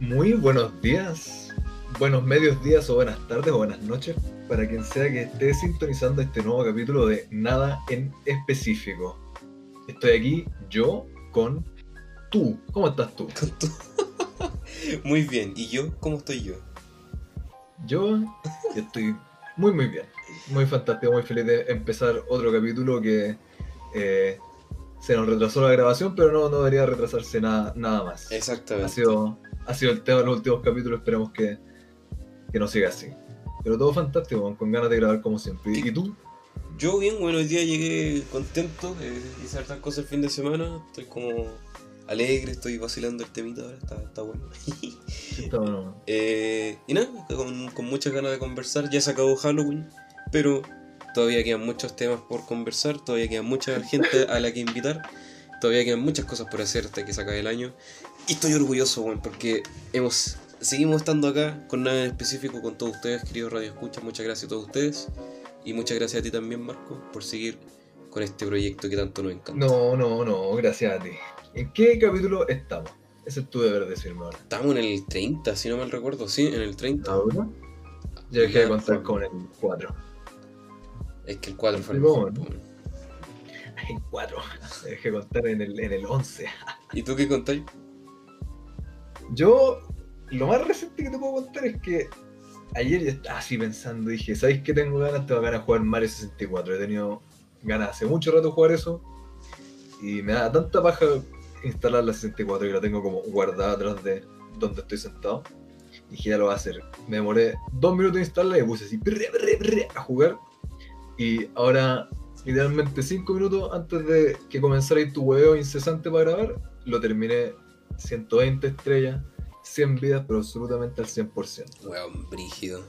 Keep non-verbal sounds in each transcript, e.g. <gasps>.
Muy buenos días, buenos medios días o buenas tardes o buenas noches para quien sea que esté sintonizando este nuevo capítulo de Nada en específico. Estoy aquí yo con tú. ¿Cómo estás tú? Con tú. <laughs> Muy bien. ¿Y yo? ¿Cómo estoy yo? Yo estoy muy muy bien, muy fantástico, muy feliz de empezar otro capítulo que eh, se nos retrasó la grabación, pero no, no debería retrasarse nada, nada más. Exactamente. Ha sido, ha sido el tema de los últimos capítulos, esperemos que, que no siga así. Pero todo fantástico, con ganas de grabar como siempre. ¿Y tú? Yo bien, bueno, hoy día llegué contento, eh, hice hartas cosas el fin de semana, estoy como alegre, estoy vacilando el temita ahora, está, está bueno. Está bueno. <laughs> Eh, y nada, con, con muchas ganas de conversar, ya se acabó Halloween, pero todavía quedan muchos temas por conversar, todavía queda mucha gente a la que invitar, todavía quedan muchas cosas por hacer hasta que se acabe el año. Y estoy orgulloso, bueno, porque hemos, seguimos estando acá con nada en específico con todos ustedes, queridos Radio Escucha, muchas gracias a todos ustedes. Y muchas gracias a ti también, Marco, por seguir con este proyecto que tanto nos encanta. No, no, no, gracias a ti. ¿En qué capítulo estamos? Ese es tu deber decirme ahora. Estamos en el 30, si no mal recuerdo, sí, en el 30. ¿Ahora? Yo dejé de contar con el 4. Es que el 4 fue el ¿Cómo, mejor. no? weón. En 4. Dejé de contar en el, en el 11. ¿Y tú qué contáis? Yo, lo más reciente que te puedo contar es que ayer yo estaba así pensando, dije, ¿sabéis qué tengo ganas? Tengo ganas de jugar Mario 64. He tenido ganas hace mucho rato de jugar eso. Y me da tanta paja instalar la 64 que la tengo como guardada atrás de donde estoy sentado. Dije, ya lo voy a hacer. Me demoré dos minutos en instalarla y puse así a jugar. Y ahora, literalmente cinco minutos antes de que comenzara tu huevo incesante para grabar, lo terminé 120 estrellas, 100 vidas, pero absolutamente al 100%. Weón, brígido.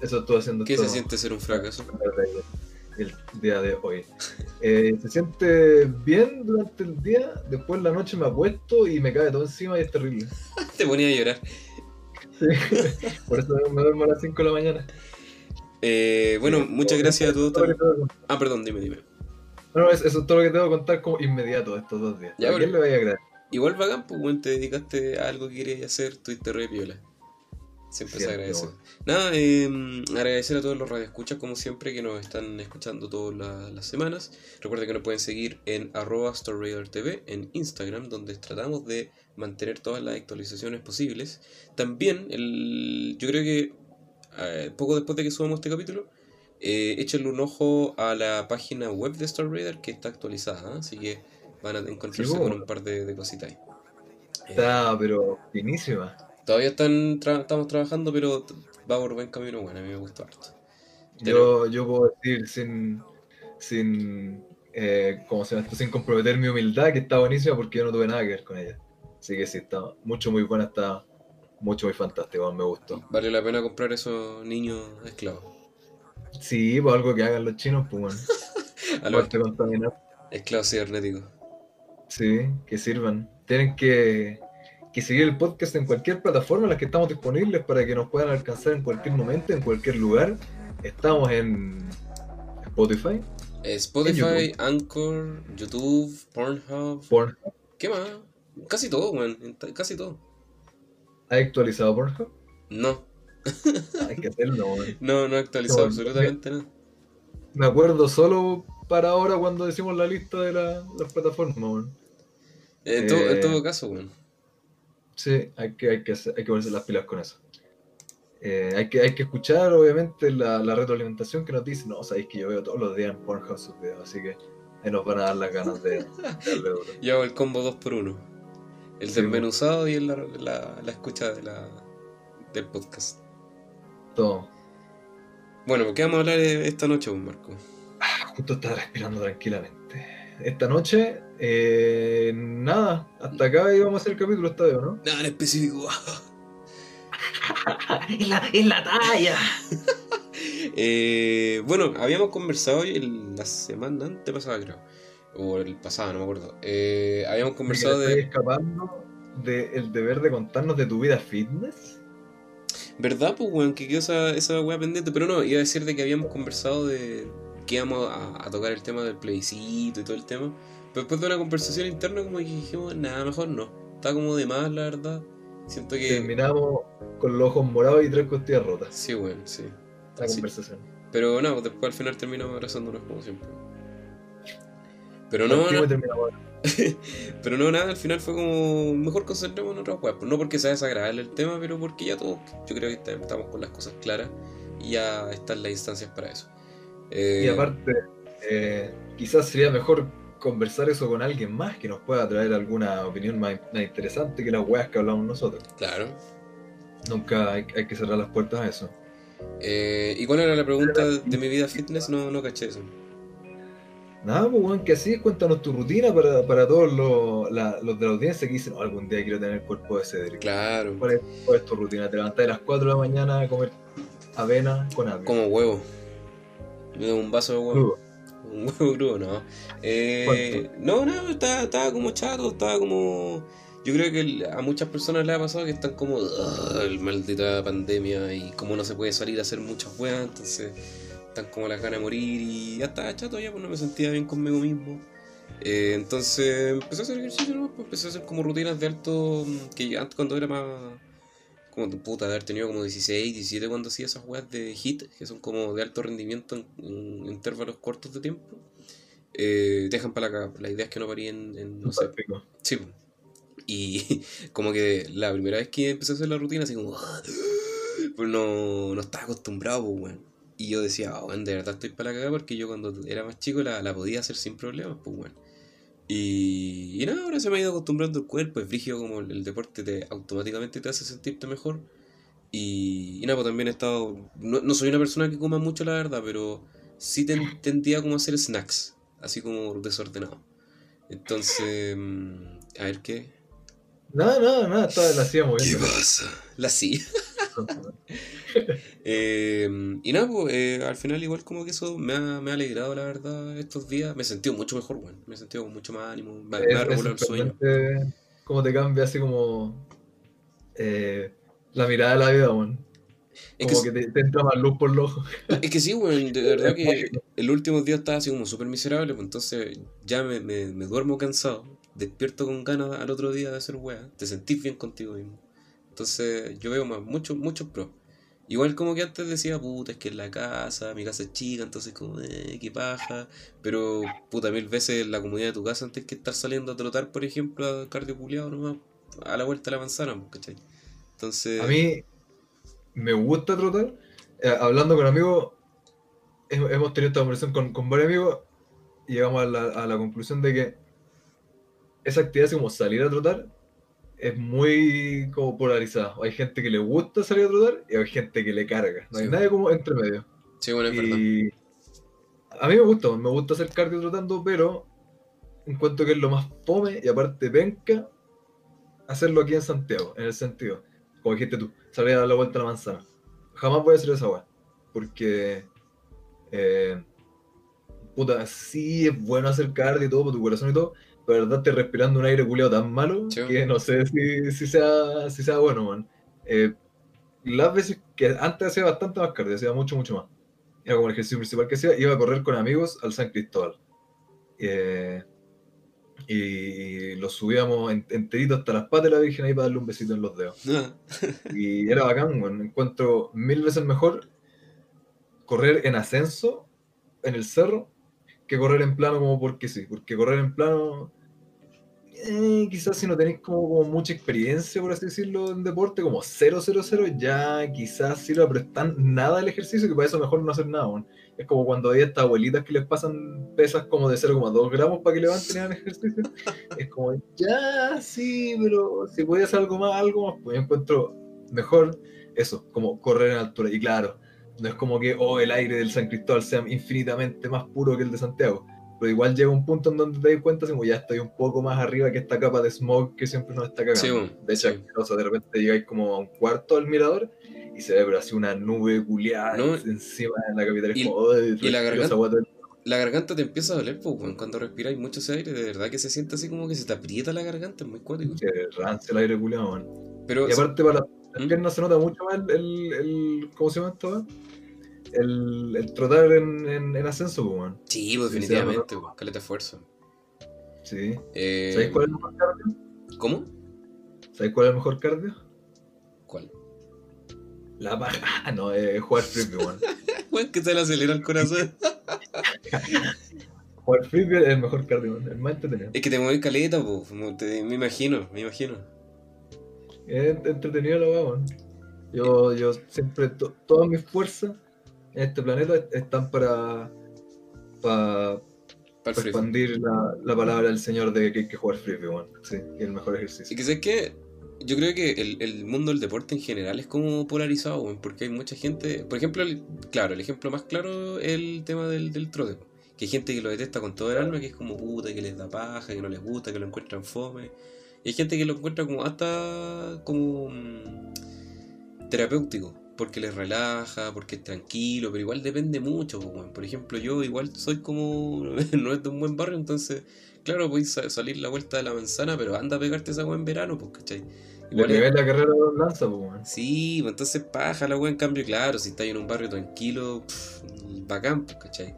Eso estoy haciendo ¿Qué se siente ser un fracaso? el día de hoy. <laughs> Eh, se siente bien durante el día, después en la noche me apuesto y me cae todo encima y es terrible. <laughs> Te ponía a llorar. Sí. <laughs> Por eso me duermo a las 5 de la mañana. Eh, bueno, Sí, muchas gracias a eso todos Ah, perdón, dime, dime. No, no, es- eso es todo lo que tengo que contar como inmediato estos dos días. Ya, ¿A quién le vaya a creer? Igual bacán, pues, weón, te dedicaste a algo que querías hacer, tuviste re piola. Siempre se agradece. Nada, eh, agradecer a todos los radioescuchas, como siempre, que nos están escuchando todas la- las semanas. Recuerden que nos pueden seguir en arroba TV en Instagram, donde tratamos de mantener todas las actualizaciones posibles. También, el, yo creo que eh, poco después de que subamos este capítulo, eh, échenle un ojo a la página web de Star Raider que está actualizada, ¿eh? así que van a encontrarse Sí, con un par de, de cositas ahí. Eh, Está, pero finísima. Todavía están tra- estamos trabajando, pero va por buen camino. Bueno, a mí me gustó harto. Yo, yo puedo decir sin, sin, eh, ¿cómo se llama esto? sin comprometer mi humildad que está buenísima porque yo no tuve nada que ver con ella. Así que sí, está mucho, muy buena, está mucho, muy fantástico, me gustó. Vale la pena comprar esos niños esclavos. Sí, pues algo que hagan los chinos, pues bueno. <laughs> A los esclavos cibernéticos. Sí, que sirvan. Tienen que, que seguir el podcast en cualquier plataforma en la que estamos disponibles para que nos puedan alcanzar en cualquier momento, en cualquier lugar. Estamos en Spotify, Spotify, YouTube. Anchor, YouTube, Pornhub. Pornhub. ¿Qué más? Casi todo, weón. Casi todo. ¿Ha actualizado Pornhub? No, <laughs> Hay que hacerlo, weón. no, no he actualizado No, absolutamente nada. Me acuerdo solo para ahora cuando decimos la lista de la- las plataformas, weón. En, todo, en Eh, todo caso, weón. Sí, hay que, hay que, hacer- hay que ponerse las pilas con eso. Eh, hay, que, hay que escuchar, obviamente, la, la retroalimentación que nos dice, no, sabéis que yo veo todos los días en Pornhub sus videos, así que ahí nos van a dar las ganas de, darle duro. <laughs> Yo hago el combo 2x1. El Sí, desmenuzado y el- la, la, la escucha de la, del podcast. Todo. Bueno, ¿qué vamos a hablar eh, esta noche, pues, Marco? Justo estaba respirando tranquilamente. Esta noche, eh, nada, hasta acá íbamos a hacer el capítulo esta vez, ¿no? Nada en específico. <laughs> ¡Es la, es la talla! <laughs> Eh, bueno, habíamos conversado el- la semana antepasada, creo. O el pasado, no me acuerdo. Eh, habíamos conversado ¿Estoy de. escapando del deber de contarnos de tu vida fitness? ¿Verdad, pues, weón? Que quedó esa, esa weá pendiente. Pero no, iba a decir de que habíamos conversado de que íbamos a, a tocar el tema del plebiscito y todo el tema. Pero después de una conversación interna, como que dijimos, nada, mejor no. Está como de más, la verdad. Siento que. Terminamos con los ojos morados y tres costillas rotas. Sí, weón, sí. La Sí. conversación. Pero no, pues después al final terminamos abrazándonos como siempre. Pero no, <laughs> pero no, nada, al final fue como mejor concentrarnos en otras weas. Pues no porque sea desagradable el tema, pero porque ya todos, yo creo que estamos con las cosas claras y ya están las instancias para eso. Eh, Y aparte, eh, quizás sería mejor conversar eso con alguien más que nos pueda traer alguna opinión más, más interesante que las weas que hablamos nosotros. Claro. Nunca hay, hay que cerrar las puertas a eso. Eh, ¿Y cuál era la pregunta de mi vida fitness? No, no caché eso. Nada, pues weón, que así cuéntanos tu rutina para, para todos los, la- los de la audiencia que dicen, "Oh, algún día quiero tener el cuerpo de Cedric. Claro. ¿Cuál es, cuál es tu rutina? Te levantás a las 4 de la mañana a comer avena con agua. Como huevo. Un vaso de huevo. <laughs> Un huevo crudo, no. Eh, no, no, estaba, estaba como chato, estaba como... Yo creo que a muchas personas les ha pasado que están como... "Ugh, el maldita pandemia y como no se puede salir a hacer muchas weas, entonces están como las ganas de morir y ya estaba chato ya, pues no me sentía bien conmigo mismo. Eh, entonces empecé a hacer ejercicio, ¿no? Pues empecé a hacer como rutinas de alto... mm, Que antes cuando era más... Como puta, de haber tenido como 16, 17 cuando hacía esas weas de HIT, que son como de alto rendimiento en, en intervalos cortos de tiempo. Eh, dejan para la cagada. La idea es que no parí en, en, no sé, Pico. Sí. po. Y <laughs> como que la primera vez que empecé a hacer la rutina, así como. <gasps> Pues no, no estaba acostumbrado, pues, weón. Y yo decía, oh, de verdad estoy para la cagada porque yo cuando era más chico la, la podía hacer sin problemas, pues, weón. Y, y nada, ahora se me ha ido acostumbrando el cuerpo, es brígido como el, el deporte te automáticamente te hace sentirte mejor. Y, y nada, pues también he estado. No, no soy una persona que coma mucho, la verdad, pero sí ten- tendía como a hacer snacks, así como desordenado. Entonces, mm, a ver qué. Nada, nada, nada, estaba, la hacíamos bien. pasa? La sí. Eh, y nada, pues eh, al final igual como que eso me ha, me ha alegrado la verdad estos días. Me he sentido mucho mejor, weón. Me he sentido con mucho más ánimo. Me, me ha Es- regulado es el sueño. cómo te cambia así como eh, la mirada de la vida, weón. Es que, Como que te, te entra más luz por los ojos. es que sí, weón. De <laughs> verdad Es que el último día estaba así como súper miserable. Pues entonces ya me, me, me duermo cansado. Despierto con ganas al otro día de hacer weá. Te sentís bien contigo mismo. Entonces yo veo más, muchos, muchos pros. Igual como que antes decía, puta, es que en la casa, mi casa es chica, entonces como, eh, qué paja. Pero, puta, mil veces la comodidad de tu casa antes que estar saliendo a trotar, por ejemplo, a cardiopuleado nomás, a la vuelta de la manzana, pues, ¿cachai? Entonces, A mí me gusta trotar. Eh, hablando con amigos, he- hemos tenido esta conversación con, con varios amigos y llegamos a la, a la conclusión de que esa actividad, así como salir a trotar, es muy como polarizada. Hay gente que le gusta salir a trotar y hay gente que le carga. No hay Sí. nadie como entre medio. sí, bueno, es verdad. Y a mí me gusta, me gusta hacer cardio trotando, pero encuentro que es lo más fome y aparte penca hacerlo aquí en Santiago, en el sentido, como dijiste tú, salir a dar la vuelta a la manzana. Jamás voy a hacer esa weá, porque eh, puta, sí es bueno hacer cardio y todo por tu corazón y todo, pero verdad estoy respirando un aire culeado tan malo Sí. que no sé si, si sea, si sea bueno, man. Eh, las veces que antes hacía bastante más cardio, hacía mucho, mucho más. Era como el ejercicio principal que hacía, iba a correr con amigos al San Cristóbal. Eh, y los subíamos en- enteritos hasta las patas de la Virgen ahí para darle un besito en los dedos. <laughs> Y era bacán, bueno, encuentro mil veces mejor correr en ascenso en el cerro que correr en plano como porque sí, porque correr en plano eh, quizás si no tenéis como, mucha experiencia, por así decirlo, en deporte, como 000, ya quizás sirva, pero es tan nada el ejercicio que para eso mejor no hacer nada. Es como cuando hay estas abuelitas que les pasan pesas como de 0,2 gramos para que levanten hagan ejercicio. Es como, ya, sí, pero si puedes hacer algo más, algo más, pues encuentro mejor eso, como correr en altura. Y claro, no es como que, oh, el aire del San Cristóbal sea infinitamente más puro que el de Santiago. Pero igual llega un punto en donde te das cuenta, como ya estoy un poco más arriba que esta capa de smog que siempre nos está cagando. Sí, de hecho, sí. o sea, de repente llegáis como a un cuarto del mirador y se ve pero así una nube culiada No, encima de la capital. Y- como, "Oh, y la garganta- la te empieza a doler, pues, cuando respiráis mucho ese aire, de verdad que se siente así como que se te aprieta la garganta, es muy cuático. que rancio el aire culiado, man. Pero, Y aparte para las ¿Mm? piernas se nota mucho más el, el, el- ¿cómo se llama esto? weón? El, el trotar en, en, en ascenso, pues, man. sí, pues, definitivamente, weón, caleta de esfuerzo. Sí. Eh, ¿Sabéis cuál es el mejor cardio? ¿Cómo? ¿Sabéis cuál es el mejor cardio? La paja. Ah, no, es jugar frisbee, weón. <laughs> Weón, que se le acelera el corazón. <laughs> Jugar frisbee es el mejor cardio, weón. El más entretenido. es que te mueves caleta, te- me imagino, me imagino. Es entretenido weá, weón. Yo, yo siempre, to- todas mis fuerzas en este planeta est- están para, para, expandir la, la palabra del señor de que hay que jugar frisbee, weón. Sí, el mejor Y ejercicio. que sé que yo creo que el, el mundo del deporte en general es como polarizado, weón, porque hay mucha gente. Por ejemplo, el- claro, el ejemplo más claro es el tema del, del trote. Que hay gente que lo detesta con todo el alma, que es como puta, que les da paja, que no les gusta, que lo encuentran fome. Y hay gente que lo encuentra como hasta como mm, terapéutico, porque les relaja, porque es tranquilo, pero igual depende mucho. Por ejemplo, yo igual soy como. <laughs> no es de un buen barrio, entonces. Claro, podéis sa- salir la vuelta de la manzana, pero anda a pegarte esa weá en verano, pues, ¿cachai? Le Igual es- la carrera de lanza, pues. Sí, pues entonces paja la weá, en cambio, claro, si estáis en un barrio tranquilo, pff, bacán, pues, ¿cachai?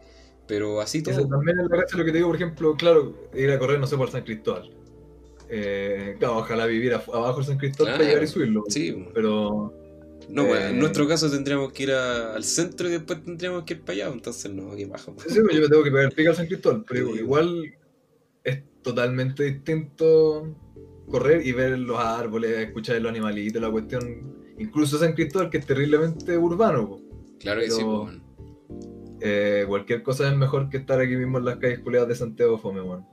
Pero así Eso todo. también es lo que te digo, por ejemplo, claro, ir a correr, no sé, por San Cristóbal. Eh, claro, ojalá vivir abajo de San Cristóbal para llegar y subirlo. Sí. Pero no, pues, eh, en nuestro caso tendríamos que ir a- al centro y después tendríamos que ir para allá, entonces no, qué baja. pues. sí, yo me tengo que pegar pica al San Cristóbal, pero Sí. igual es totalmente distinto correr y ver los árboles, escuchar los animalitos, la cuestión. Incluso San Cristóbal, que es terriblemente urbano. po. Claro que sí, pues. Eh, cualquier cosa es mejor que estar aquí mismo en las calles culiadas de Santiago Fome, weón.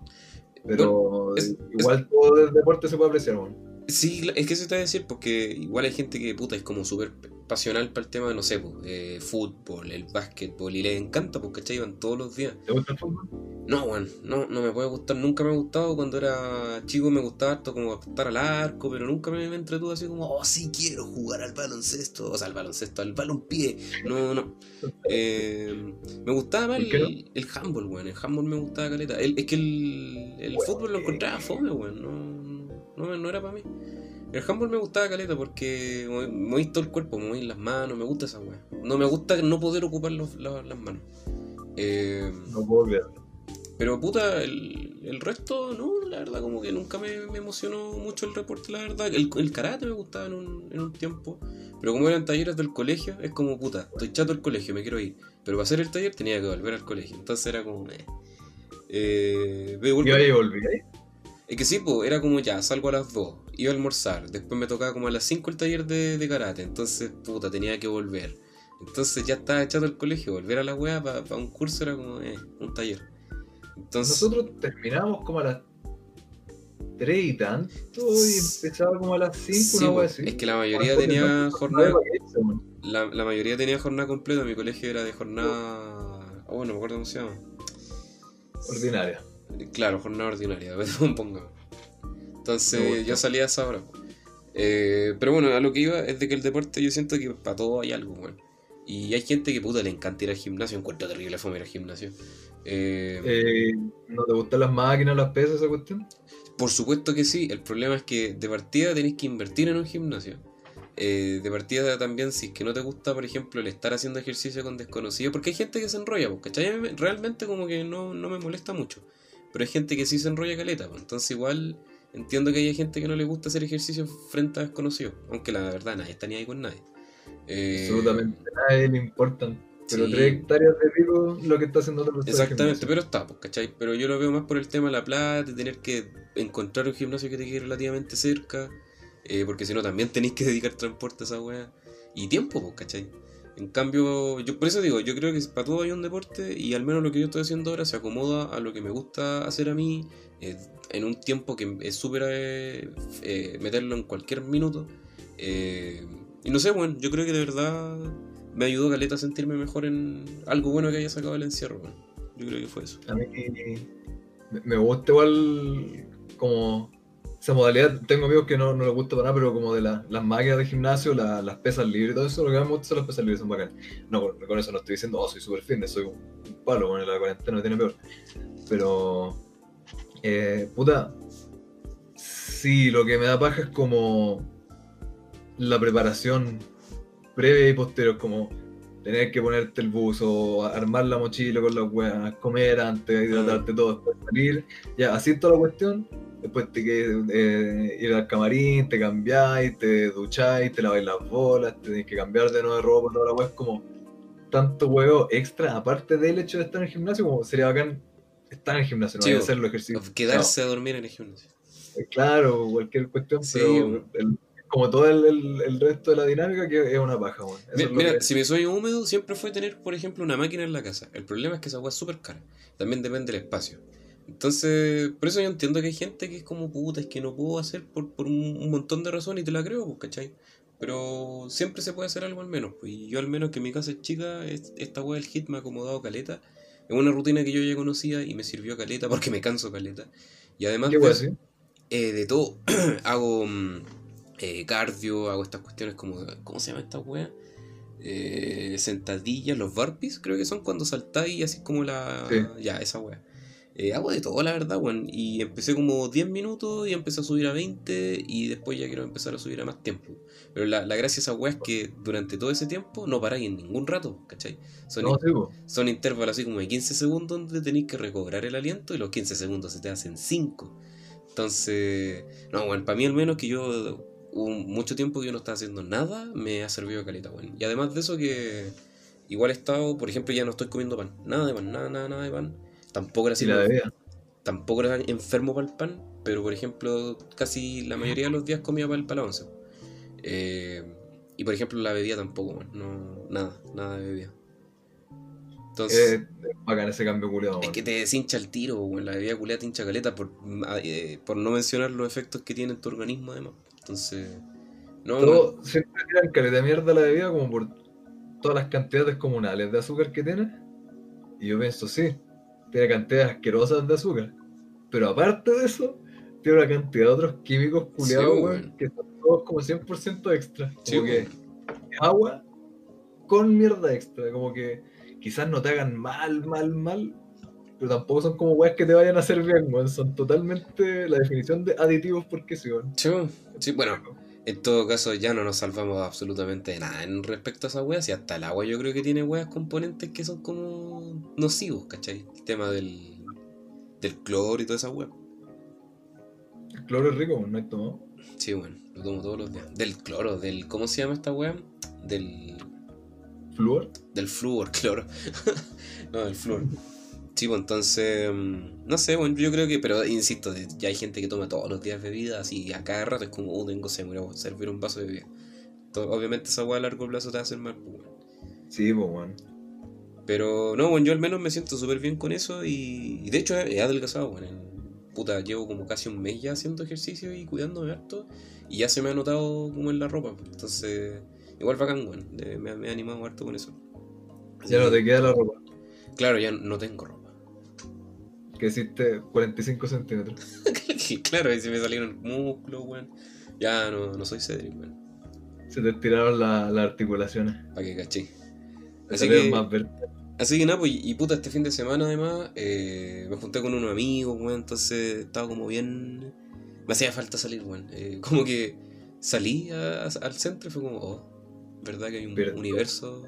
Pero Bueno, es- igual todo el deporte se puede apreciar, weón. Sí, es que eso te voy a decir, porque igual hay gente que puta es como súper pasional para el tema, no sé, pues, eh, fútbol, el básquetbol, y les encanta, porque ¿cachai? Van todos los días. ¿Te gusta el fútbol? No, weón, no, no me puede gustar, nunca me ha gustado. Cuando era chico me gustaba harto como estar al arco, pero nunca me, me entretuvo así como, oh, sí quiero jugar al baloncesto, o sea, al baloncesto, al balonpié. No, no. <laughs> Eh, me gustaba más el, el handball, weón, el handball me gustaba caleta. El- es que el, el fútbol lo eh. encontraba fome, weón, no, no, no era para mí. El handball me gustaba caleta porque mo- movís todo el cuerpo, movís las manos, me gusta esa weón. No me gusta no poder ocupar los- la- las manos. Eh, No puedo creerlo. pero puta, el, el resto, no, la verdad, como que nunca me, me emocionó mucho el reporte, la verdad. El, el karate me gustaba en un, en un tiempo. Pero como eran talleres del colegio, es como puta, estoy chato del colegio, me quiero ir. Pero para hacer el taller tenía que volver al colegio. Entonces era como, eh. Eh, Y ahí volví. Es que sí, pues, era como ya, salgo a las 2, iba a almorzar, después me tocaba como a las 5 el taller de, de karate, entonces, puta, tenía que volver. Entonces ya estaba echado el colegio, volver a la wea para un curso era como, eh, un taller. Entonces, Nosotros terminamos como a las 3 y tanto y empezaba como a las 5, Sí, una wea así. es que la mayoría tenía jornada- la, la mayoría tenía jornada completa, mi colegio era de jornada... Oh, no me acuerdo cómo se llama. Ordinaria. Claro, jornada ordinaria, <laughs> pongamos. Entonces yo salía a esa hora. Eh, pero bueno, a lo que iba es de que el deporte yo siento que para todo hay algo, weón. Y hay gente que puta le encanta ir al gimnasio, encuentro terrible fome ir al gimnasio. Eh, Eh, ¿No te gustan las máquinas, las pesas, esa cuestión? Por supuesto que sí, el problema es que de partida tenéis que invertir en un gimnasio. Eh, de partida también, si es que no te gusta, por ejemplo, el estar haciendo ejercicio con desconocidos, porque hay gente que se enrolla, ¿cachai? Realmente como que no, no me molesta mucho, pero hay gente que sí se enrolla caleta, pues, entonces igual entiendo que hay gente que no le gusta hacer ejercicio frente a desconocidos, aunque la verdad nadie está ni ahí con nadie. Eh, Absolutamente nadie le importan. Pero sí. 3 hectáreas de pico lo que está haciendo otra persona. Exactamente, pero está, pues, ¿cachai? Pero yo lo veo más por el tema de la plata, de tener que encontrar un gimnasio que te quede relativamente cerca, eh, porque si no también tenéis que dedicar transporte a esa weá. Y tiempo, pues, ¿cachai? En cambio, yo por eso digo, yo creo que para todo hay un deporte y al menos lo que yo estoy haciendo ahora se acomoda a lo que me gusta hacer a mí eh, en un tiempo que es súper eh, eh, meterlo en cualquier minuto. Eh, y no sé, bueno, yo creo que de verdad me ayudó Caleta a sentirme mejor en algo bueno que haya sacado el encierro, bueno. Yo creo que fue eso. A mí me- me gusta igual como esa modalidad. Tengo amigos que no, no les gusta para nada, pero como de la- las máquinas de gimnasio, la- las pesas libres todo eso, lo que más me gusta son las pesas libres, son bacanas. No, con, con eso no estoy diciendo, oh, soy super fitness, soy un, palo, bueno, la cuarentena me tiene peor. Pero, eh, puta, sí, lo que me da paja es como la preparación previa y posterior, como tener que ponerte el buzo, armar la mochila con las weas, comer antes, hidratarte todo, después salir, ya, así toda la cuestión, después te que eh, ir al camarín, te cambiáis, te ducháis, te laváis las bolas, te tenés que cambiar de nuevo de ropa, toda la weá es como tanto huevo extra, aparte del hecho de estar en el gimnasio, como sería bacán estar en el gimnasio, no Sí, hacer los ejercicios. Quedarse a dormir en el gimnasio. Eh, Claro, cualquier cuestión, Sí, pero el- como todo el, el- el resto de la dinámica que es una paja, weón. Mira, que- si mi sueño húmedo siempre fue tener, por ejemplo, una máquina en la casa. El problema es que esa weá es súper cara. También depende del espacio. Entonces, por eso yo entiendo que hay gente que es como puta, es que no puedo hacer por, por un, montón de razones y te la creo, pues, ¿cachai? Pero siempre se puede hacer algo al menos. Pues, y yo al menos que mi casa es chica, es- esta weá del hit me ha acomodado caleta. Es una rutina que yo ya conocía y me sirvió caleta porque me canso caleta. Y además ¿Qué de weón eso- así? eh, de todo. <clears throat> hago mm, eh, cardio, hago estas cuestiones como. ¿Cómo se llama esta wea? Eh, sentadillas, los burpees, creo que son cuando saltáis y así como la. Sí. Ya, esa wea. Eh, hago de todo, la verdad, weón. Y empecé como 10 minutos y empecé a subir a 20 y después ya quiero empezar a subir a más tiempo. Pero la, la gracia de esa wea es que durante todo ese tiempo no paráis en ningún rato, ¿cachai? Son, No, intervalos así como de 15 segundos donde tenéis que recobrar el aliento y los 15 segundos se te hacen 5. Entonces, no, bueno, para mí al menos que yo hubo mucho tiempo que yo no estaba haciendo nada, me ha servido caleta, bueno. Y además de eso que igual he estado, por ejemplo, ya no estoy comiendo pan, nada de pan, nada, nada, nada de pan. Tampoco era así la bebida. tampoco era enfermo para el pan, pero por ejemplo, casi la mayoría de los días comía para el, para la once. Eh, y por ejemplo, la bebida tampoco, no, nada, nada de bebida. Entonces, Eh, es bacán ese cambio culiado, es que te deshincha el tiro, weón, la bebida culiada te hincha caleta por, eh, por no mencionar los efectos que tiene en tu organismo además. Entonces, no, Todo, siempre tiran caleta mierda la bebida como por todas las cantidades comunales de azúcar que tiene. Y yo pienso, sí, tiene cantidades asquerosas de azúcar. Pero aparte de eso, tiene una cantidad de otros químicos culiados, Sí, que son todos como 100% extra. Como sí, que agua con mierda extra. Como que quizás no te hagan mal, mal, mal. Pero tampoco son como weas que te vayan a hacer bien, weón. Son totalmente la definición de aditivos porque sí, weón. Sí. Sí, bueno, En todo caso, ya no nos salvamos absolutamente de nada en respecto a esas weas. Y hasta el agua yo creo que tiene weas componentes que son como nocivos, ¿cachai? El tema del, del cloro y toda esa wea. El cloro es rico, no hay tomado. Sí, bueno, lo tomo todos los días. Del cloro, del. ¿Cómo se llama esta wea? Del. Flúor. Del flúor, <laughs> cloro. no, del flúor. Sí, pues entonces. mm, No sé, bueno, yo creo que. Pero insisto, ya hay gente que toma todos los días bebidas y a cada rato es como, oh, tengo se voy a servir un vaso de bebida. Obviamente esa weá a largo plazo te va a hacer mal, pues, weón. Sí, pues, weón. Pero no, bueno, yo al menos me siento súper bien con eso y, y de hecho he, adelgazado, bueno. en- Puta, llevo como casi un mes ya haciendo ejercicio y cuidándome harto y ya se me ha notado como en la ropa. pues. Entonces, igual bacán, bueno, me, me he animado harto con eso. Ya no te queda la ropa. Claro, ya no tengo ropa. Que hiciste 45 centímetros. <laughs> claro, y si me salieron músculos, weón. Ya no, no soy Cedric, weón. Se te estiraron la- las articulaciones. Para que caché. Así que, más así que nada, pues, y puta, este fin de semana además, eh, me junté con unos amigos, weón, entonces estaba como bien... Me hacía falta salir, weón. Eh, <laughs> como que salí a- a- al centro y fue como, oh, ¿verdad que hay un universo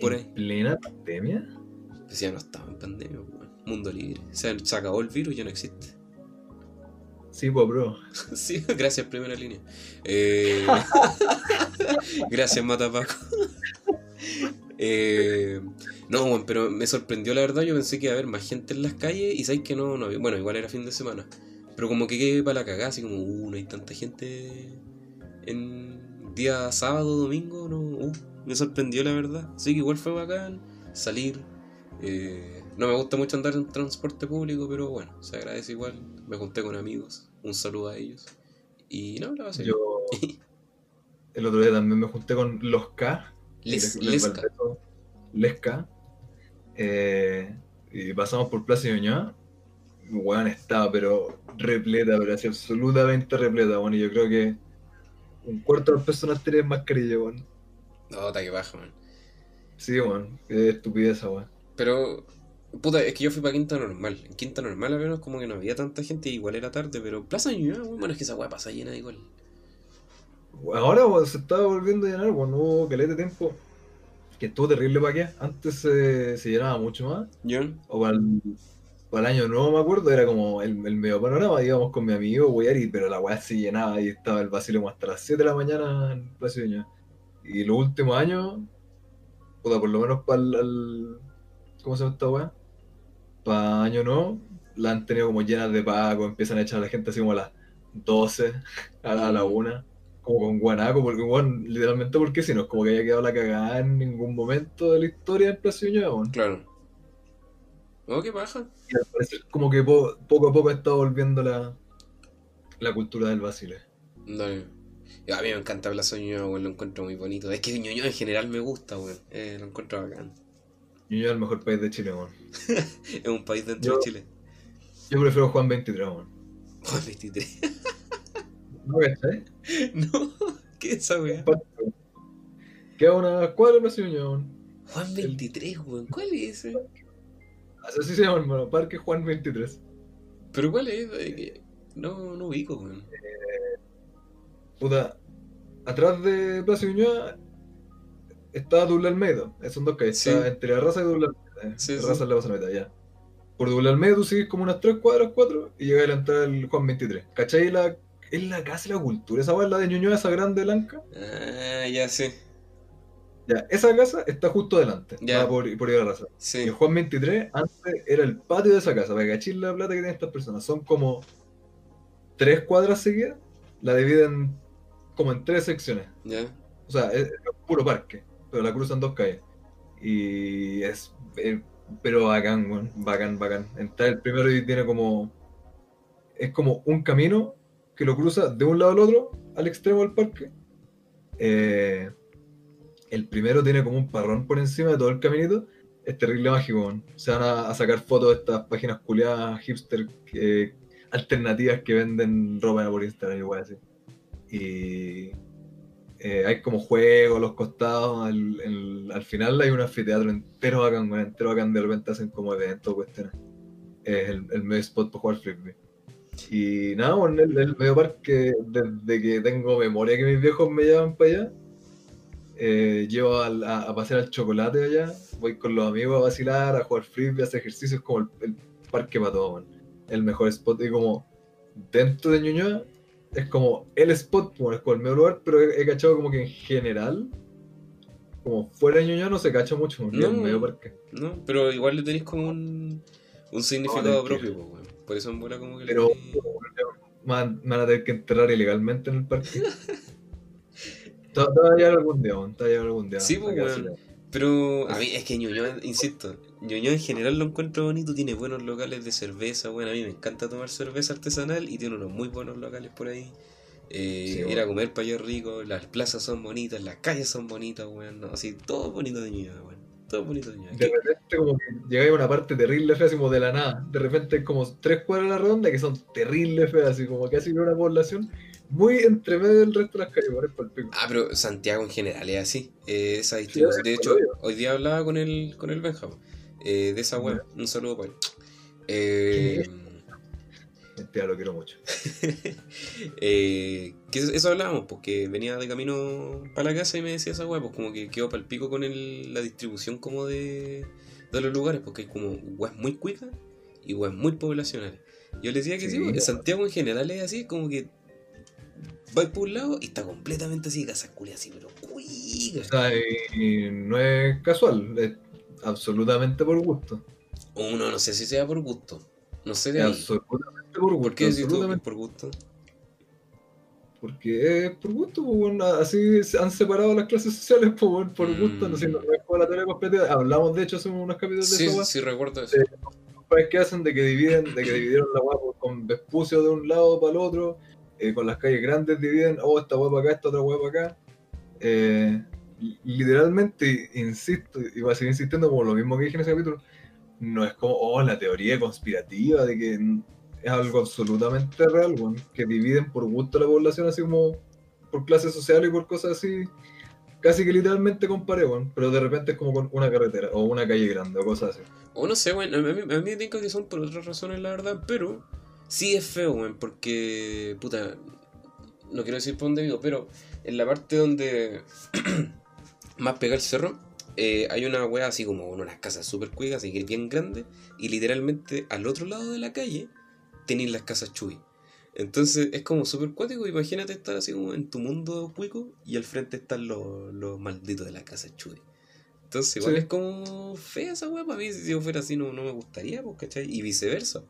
por ahí? ¿En plena pandemia? Pues ya no estaba en pandemia, weón. Mundo libre. O sea, se acabó el virus, ya no existe. Sí, pues, bro. <laughs> Sí, gracias, primera línea. Eh, <laughs> gracias, Matapaco. <laughs> Eh, no, bueno, pero me sorprendió la verdad. Yo pensé que iba a haber más gente en las calles y sabéis que no, no había. Bueno, igual era fin de semana. Pero como que quedé para la cagada, así como, uh, no hay tanta gente en día sábado, domingo, no, uh, me sorprendió la verdad. Así que igual fue bacán salir. eh, no me gusta mucho andar en transporte público, pero bueno, se agradece igual. Me junté con amigos, un saludo a ellos. Y no, la pasé bien. Yo <laughs> el otro día también me junté con los K. Les, Les- Lesca. Lesca. Eh, y pasamos por Plaza Ñuñoa. Weón estaba, pero repleta, pero así absolutamente repleta, bueno. Y yo creo que un cuarto de las personas tienen mascarilla, weón. No, está que baja, man. Sí, weón. Qué estupidez, weón. Pero, puta, es que yo fui para Quinta Normal. En Quinta Normal al menos como que no había tanta gente, igual era tarde, pero Plaza Ñuñoa, bueno, es que esa weá pasa llena igual. Ahora se está volviendo a llenar, weón. No hubo caleta de tiempo. Que estuvo terrible para qué. Antes se- se llenaba mucho más. ¿Yo? O para el, para el año nuevo me acuerdo, era como el, el medio panorama, íbamos con mi amigo, wear, y pero la weá se llenaba y estaba el vacío hasta las 7 de la mañana en Plaza Ñuñoa. Y los últimos años, puta, por lo menos para el- ¿cómo se llama esta weá? Para año nuevo, la han tenido como llenas de pago, empiezan a echar a la gente así como a las 12, a la, a la 1, como con guanaco, porque bueno, literalmente porque si no es como que haya quedado la cagada en ningún momento de la historia del Plaza weón. Claro. Oh, qué paja. Y al parecer como que po- poco a poco ha estado volviendo la, la cultura del Basile. Dale. A mí me encanta Plaza Ñuñoa, weón, lo encuentro muy bonito. Es que Ñuñoa en general me gusta, weón. Eh, lo encuentro bacán. Ñuñoa es el mejor país de Chile, weón. <laughs> Es un país dentro Yo- de Chile. Yo prefiero Juan 23, weón. Juan 23. <laughs> ¿No cachai? <laughs> no, ¿qué es esa weá? Queda una cuadra Plaza Ñuñoa, weón. Juan 23, weón. ¿Cuál es ese? Así se llama, hermano. Parque Juan 23. ¿Pero cuál es? Eh, No, no ubico, weón. Puta, atrás de Plaza Ñuñoa está Dubla Almeida. Esos son dos. Sí. Está entre la raza y Dubla Almeida. Sí, la sí. raza es la Plaza Almeida, ya. Por Dubla Almeida tú sigues como unas tres cuadras, cuatro, y llegas a la entrada del Juan 23. ¿Cachai? La, es la casa de la cultura. Esa es la de Ñuñoa, esa grande blanca. Ah, ya sé. Ya, esa casa está justo delante. Ya. por, por ir a la raza. Y Sí. el Juan 23 antes era el patio de esa casa. Para que cachis la plata que tienen estas personas. Son como tres cuadras seguidas. La dividen como en tres secciones. Ya. O sea, es, es un puro parque. Pero la cruzan dos calles. Y es. eh, pero bacán, weón. Bacán, bacán. Entrar el primero y tiene como. Es como un camino que lo cruza de un lado al otro, al extremo del parque. Eh, el primero tiene como un parrón por encima de todo el caminito. Es terrible mágico, weón. Se van a, a sacar fotos de estas páginas culiadas hipster que- alternativas que venden ropa por Instagram y weón así. Y eh, hay como juegos a los costados. Al, al final hay un anfiteatro entero bacán, weón, entero bacán. De repente hacen como eventos, cuestiones. Es el, el medio spot para jugar frisbee. Y nada, bueno, el, el medio parque, desde que tengo memoria que mis viejos me llevan para allá, eh, llevo al- a, a pasear al chocolate allá, voy con los amigos a vacilar, a jugar frisbee, a hacer ejercicios, como el, el parque para todo, man. el mejor spot. Y como dentro de Ñuñoa, es como el spot, bueno, es como el mejor lugar, pero he, he cachado como que en general, como fuera de Ñuñoa no se cacha mucho, man, No. medio parque. ¿No? Pero igual le tenéis como un, un significado No, propio, pues. Por eso en bola como que le Pero tenéis- me van, a tener que enterrar ilegalmente en el parque. <laughs> Te te va a llegar algún día, man, te va a llegar algún día. Sí, pues. Pero a mí es que Ñuñoa, insisto, Ñuñoa en general lo encuentro bonito, tiene buenos locales de cerveza, bueno, a mí me encanta tomar cerveza artesanal y tiene unos muy buenos locales por ahí. Eh, Sí, ir a comer para allá rico, las plazas son bonitas, las calles son bonitas, weón, no, así, todo bonito de Ñuñoa, weón, todo bonito de Ñuñoa. De repente como que llegáis a una parte terrible fea, así como de la nada. De repente como tres cuadras a la redonda que son terribles feas, así como casi una población muy entre medio del resto de las calles, por el pico. Ah, pero Santiago en general es así, eh, esa Sí, distribución. de hecho, hoy día hablaba con el, con el Benja, eh, de esa web, un saludo para él. Eh, Mentira, lo quiero mucho. <laughs> eh, que eso, hablábamos, porque venía de camino para la casa y me decía esa weá, pues como que quedó para el pico con el- la distribución como de, de los lugares, porque hay como weas muy cuicas y weas muy poblacionales. Yo le decía que sí, Sí. porque Santiago en general es así, como que va por un lado y está completamente así, casas culias así, pero O cuicas. sea, y, y no es casual, es absolutamente por gusto. Uno no sé si sea por gusto, no sé de absolutamente por gusto. ¿Por qué absolutamente por gusto? Porque es por gusto, pues, bueno, así se han separado las clases sociales pues, bueno, por Mm. gusto, no sé, no la teoría. Hablamos de hecho hace unos capítulos de Sí, esa weá. sí recuerdo eso. Sí. Pues, que hacen de que dividen, de que dividieron la weá por- con Vespucio de un lado para el otro, eh, con las calles grandes dividen, oh, esta para acá, esta otra para acá. Eh, literalmente, insisto, y voy a seguir insistiendo como lo mismo que dije en ese capítulo, no es como, oh, la teoría conspirativa de que es algo absolutamente real, weón, que dividen por gusto a la población así como por clase social y por cosas así, casi que literalmente comparé, weón, pero de repente es como con una carretera o una calle grande o cosas así. O no sé, weón, a mí, a me tinca que son por otras razones, la verdad, pero sí es feo, weón, porque, puta, no quiero decir por dónde vivo, pero en la parte donde <clears throat> más pega el cerro, eh, hay una wea así como unas casas súper cuicas, así que bien grandes, y literalmente al otro lado de la calle tenéis las casas Chuy. Entonces es como súper cuático, imagínate estar así como en tu mundo cuico y al frente están los, los malditos de la casa Chuy. Entonces igual Sí. es como fea esa wea para mí, si yo fuera así no, no me gustaría, pues, ¿cachai? Y viceversa.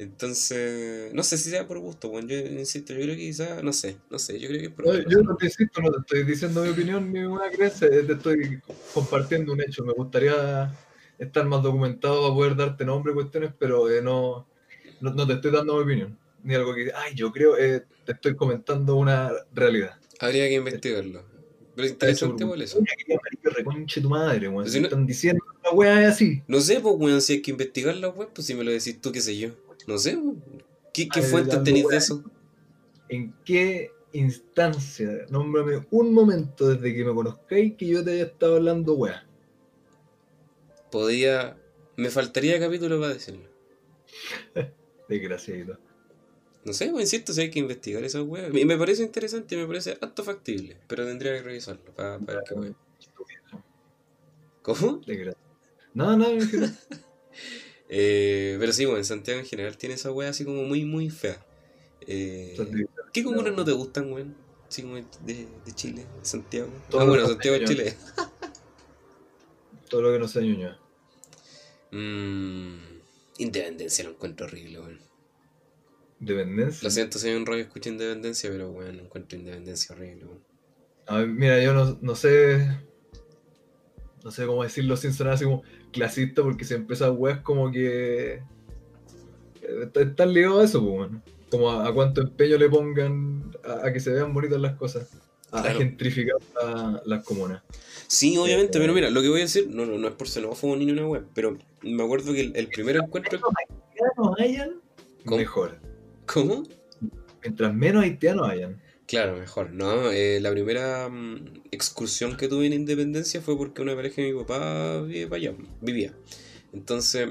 Entonces, no sé si sea por gusto, bueno, yo insisto, yo creo que quizás, no sé, no sé, yo creo que es por No, yo no te insisto, no te estoy diciendo mi opinión ni una creencia, eh, te estoy compartiendo un hecho. Me gustaría estar más documentado para poder darte nombre y cuestiones, pero eh, no, no, no te estoy dando mi opinión. Ni algo que, ay, yo creo, eh, te estoy comentando una realidad. Habría que investigarlo. Pero interesante igual eso. Reconche tu madre, weón. Si no- están diciendo la weá es así. No sé, pues, weón, si hay que investigar la web, pues si me lo decís tú, qué sé yo. No sé. ¿Qué, qué dando tenéis de eso? ¿En qué instancia? Nómbrame un momento desde que me conozcáis que yo te haya estado hablando weá. Podría. Me faltaría capítulo para decirlo. <laughs> Desgraciadito. No sé, pues insisto, si hay que investigar esa wea. Y me parece interesante, me parece acto factible, pero tendría que revisarlo para, ver qué wea. ¿Cómo? Desgraciado. No, no, general. <laughs> Eh, pero sí, bueno, en Santiago en general tiene esa wea así como muy, muy fea. Eh, ¿Qué comunas no te gustan, weón? Así como de, de Chile, de Santiago. Todo ah, bueno, Santiago de. Chile. Todo lo que no sea ñuñoa. <laughs> Mm, Independencia lo encuentro horrible, weón. Dependencia. Lo siento si hay un rollo escucha Independencia, pero weón, encuentro Independencia horrible, weón. A ver, mira, yo no, no sé. No sé cómo decirlo sin sonar así como clasista, porque siempre esas weas como que. eh, est- Están ligados a eso, pues, bueno. Como a, a cuánto empeño le pongan a, a que se vean bonitas las cosas. A, a Claro. gentrificar la- las comunas. Sí, obviamente, Eh, pero mira, lo que voy a decir, no, no, no es por xenófobo ni una web, pero me acuerdo que el, el primer encuentro. haitianos hayan, ¿Cómo? mejor. ¿Cómo? Mientras menos haitianos hayan. Claro, mejor. No, eh, la primera mm, excursión que tuve en Independencia fue porque una pareja de mi papá vive para allá, vivía. Entonces,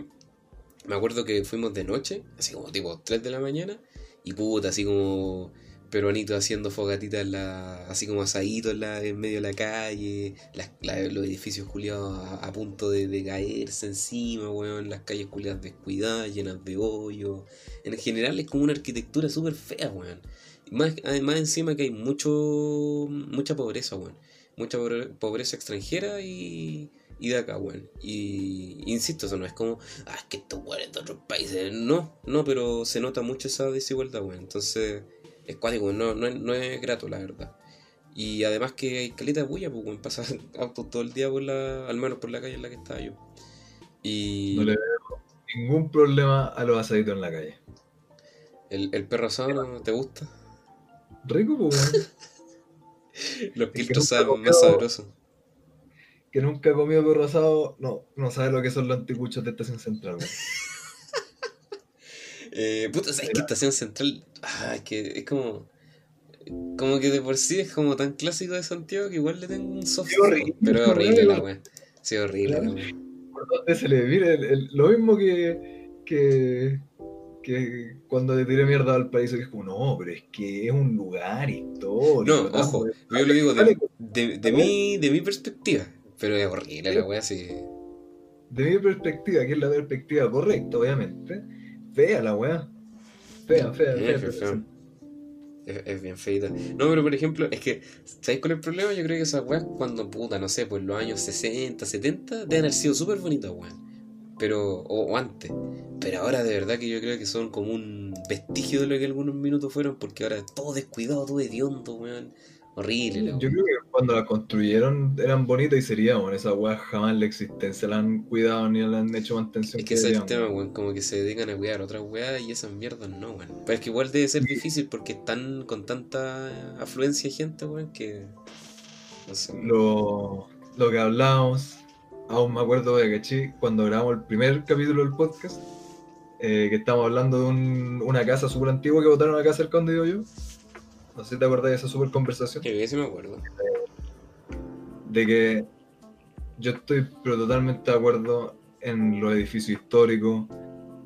me acuerdo que fuimos de noche, así como tipo 3 de la mañana, y puta, así como peruanitos haciendo fogatitas, la, así como asaditos en, en medio de la calle, las- la- los edificios culiados a, a punto de, de caerse encima, weón, las calles culiadas descuidadas, llenas de hoyos. En general es como una arquitectura súper fea, weón. Más, además encima que hay mucho mucha pobreza, weón. Mucha pobre- pobreza extranjera y, y de acá, weón. Y insisto, eso no es como, ah, es que estos weones de otros países. No, no, pero se nota mucho esa desigualdad, weón. Entonces, es cuático, no, no, es, no es grato, la verdad. Y además que hay caleta de bulla, pues, weón. Pasa <laughs> autos todo el día por la, al menos por la calle en la que estaba yo. Y No le veo ningún problema a los asaditos en la calle. el, el perro asado ¿no te gusta. Rico, pues, weón. <laughs> Los nunca saben más sabrosos. que nunca ha comido perro asado, no, no sabe lo que son los anticuchos de Estación Central, weón. <laughs> Eh, puta, ¿sabes que Mira. Estación Central? Ah, es que es como. Como que de por sí es como tan clásico de Santiago que igual le tengo un soft. Pero es horrible la wea. Sí, horrible la. ¿Por dónde se le mire? El- el- lo mismo que, que, que cuando le tiré mierda al país, que es como, no, pero es que es un lugar histórico. No, ojo, yo lo digo de, de, de mi, de mi perspectiva. Pero es horrible la wea, sí. De mi perspectiva, que es la perspectiva correcta, obviamente, fea la weá. Fea, fea, fea. fea, fea. fea. Es, es bien feita. No, pero por ejemplo, es que, ¿sabéis cuál es el problema? Yo creo que esas weas, cuando puta, no sé, pues los años 60, 70, deben haber sido súper bonitas, weón. Pero, o, o antes. Pero ahora de verdad que yo creo que son como un vestigio de lo que algunos minutos fueron, porque ahora es todo descuidado, todo hediondo, weón. Horrible, la Yo creo que cuando la construyeron eran bonitas y serían, bueno, esas weas jamás la existencia la han cuidado ni le han hecho mantención. Es que ese es el tema, weón, como que se dedican a cuidar otras weas y esas mierdas no, weón. Pero es que igual debe ser Sí. difícil porque están con tanta afluencia de gente, weón, que. No sé. lo, lo que hablábamos, aún me acuerdo de Cachi, cuando grabamos el primer capítulo del podcast, eh, que estábamos hablando de un- una casa súper antigua que botaron acá cerca donde vivo yo. No sé si te acuerdas de esa súper conversación. Que sí me acuerdo. De que yo estoy pero totalmente de acuerdo en los edificios históricos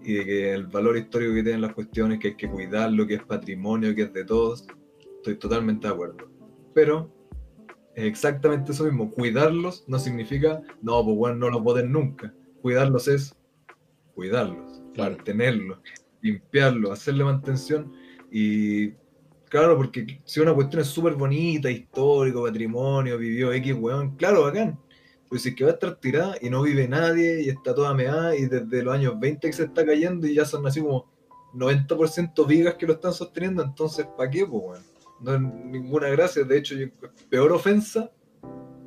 y de que el valor histórico que tienen las cuestiones, que hay que cuidarlo, que es patrimonio, que es de todos. Estoy totalmente de acuerdo. Pero exactamente eso mismo. Cuidarlos no significa, no, pues bueno, no los boten nunca. Cuidarlos es cuidarlos, Claro. mantenerlos, limpiarlos, hacerle mantención. Y claro, porque si una cuestión es súper bonita, histórico, patrimonio, vivió X, weón, claro, bacán. Pero si es que va a estar tirada y no vive nadie y está toda meada y desde los años 20 que se está cayendo y ya son así como 90% vigas que lo están sosteniendo, entonces ¿para qué, pues, weón? No es ninguna gracia. De hecho, peor ofensa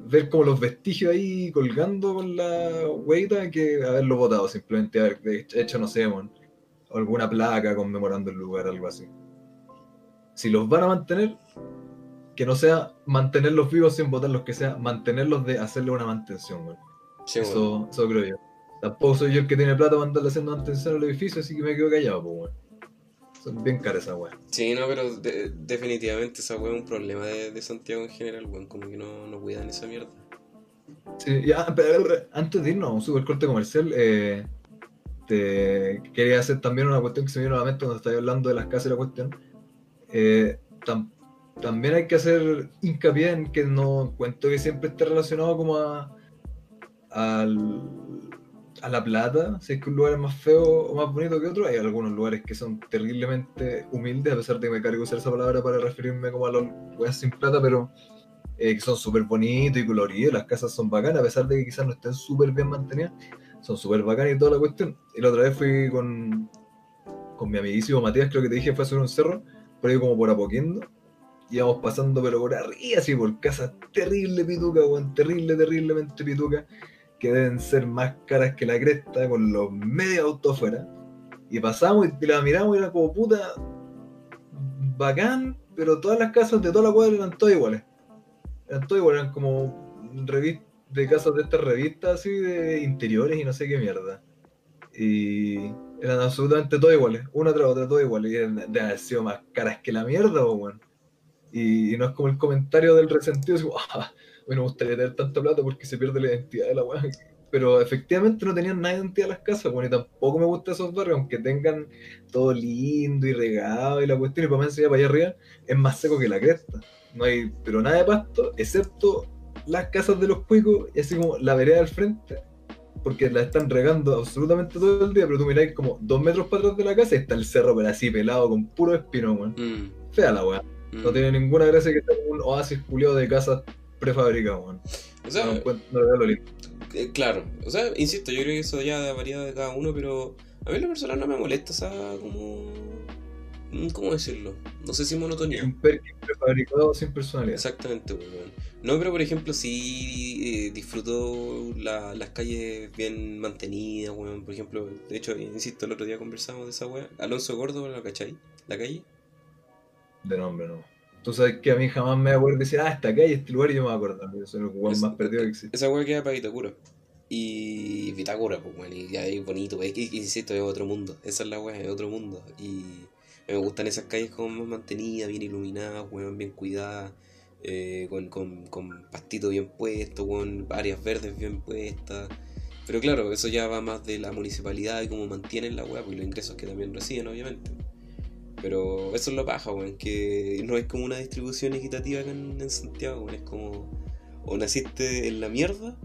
ver como los vestigios ahí colgando con la hueita que haberlo botado, simplemente haber hecho, no sé, weón, alguna placa conmemorando el lugar, algo así. Si los van a mantener, que no sea mantenerlos vivos sin botarlos, que sea mantenerlos de hacerle una mantención. Sí. Eso, eso creo yo. Tampoco soy yo el que tiene plata para andarle haciendo mantención al edificio, así que me quedo callado, pues, weón. Son bien caras esas weas. Sí, no, pero de- definitivamente esa weá es un problema de, de Santiago en general, weón. Como que no, no cuidan esa mierda. Sí, ya, pero, antes de irnos a un super corte comercial, eh, te quería hacer también una cuestión que se me vino a la mente cuando estáis hablando de las casas y la cuestión. Eh, tam- también hay que hacer hincapié en que no cuento que siempre esté relacionado como a, al- a la plata, si es que un lugar es más feo o más bonito que otro, hay algunos lugares que son terriblemente humildes, a pesar de que me cargo usar esa palabra para referirme como a los lugares sin plata, pero eh, que son súper bonitos y coloridos, las casas son bacanas, a pesar de que quizás no estén súper bien mantenidas, son súper bacanas y toda la cuestión. Y la otra vez fui con, con mi amiguísimo Matías, creo que te dije, fue a subir un cerro, por ahí como por Apoquindo, íbamos pasando pero por arriba, así por casas terrible pituca, weón, terrible, terriblemente pituca, que deben ser más caras que la cresta, con los medios autos afuera. Y pasamos y la miramos y era como puta bacán, pero todas las casas de toda la cuadra eran todas iguales. Eran todas iguales, eran como de casas de estas revistas así de interiores y no sé qué mierda. Y eran absolutamente todas iguales, una tras otra, todas iguales. Y eran de haber sido más caras que la mierda, weón. Y, y no es como el comentario del resentido, así como, <laughs> ah, me gustaría tener tanta plata porque se pierde la identidad de la weá. Pero efectivamente no tenían nada de identidad las casas, bueno, y tampoco me gustan esos barrios, aunque tengan todo lindo y regado y la cuestión, y para más allá para allá arriba, es más seco que la cresta. No hay, pero nada de pasto, excepto las casas de los cuicos y así como la vereda al frente, porque la están regando absolutamente todo el día, pero tú miráis como dos metros para atrás de la casa y está el cerro, pero así pelado con puro espino, weón. Mm, Fea la weá. mm. No tiene ninguna gracia que sea un oasis culiado de casas prefabricadas, weón. O sea, no, lo lindo. eh, claro. O sea, insisto, yo creo que eso ya varía de cada uno, pero a mí en lo personal no me molesta esa como... mm, ¿Cómo decirlo? No sé si monotonía. Un prefabricado sin personalidad. Exactamente, weón. No, pero por ejemplo, sí eh, disfruto la- las calles bien mantenidas, weón. Por ejemplo, de hecho, insisto, el otro día conversamos de esa weá. Alonso Gordo, ¿la cachai? ¿La calle? De nombre, no. Tú sabes que a mí jamás me acuerdo de decir, ah, acá y este lugar y yo me acuerdo. Yo soy el weón más perdido que existe. Esa weá queda para Vitacura. Y Vitacura, pues, weón. Y ya es bonito, es que, insisto, es otro mundo. Esa es la weá, es otro mundo. Y me gustan esas calles como más mantenidas, bien iluminadas, weón, bien cuidadas. eh, con, con, con pastito bien puesto, con áreas verdes bien puestas. Pero claro, eso ya va más de la municipalidad y cómo mantienen la weá, pues los ingresos que también reciben, obviamente. Pero eso es lo paja, weón, que no es como una distribución equitativa acá en, en Santiago, weón, es como o naciste en la mierda,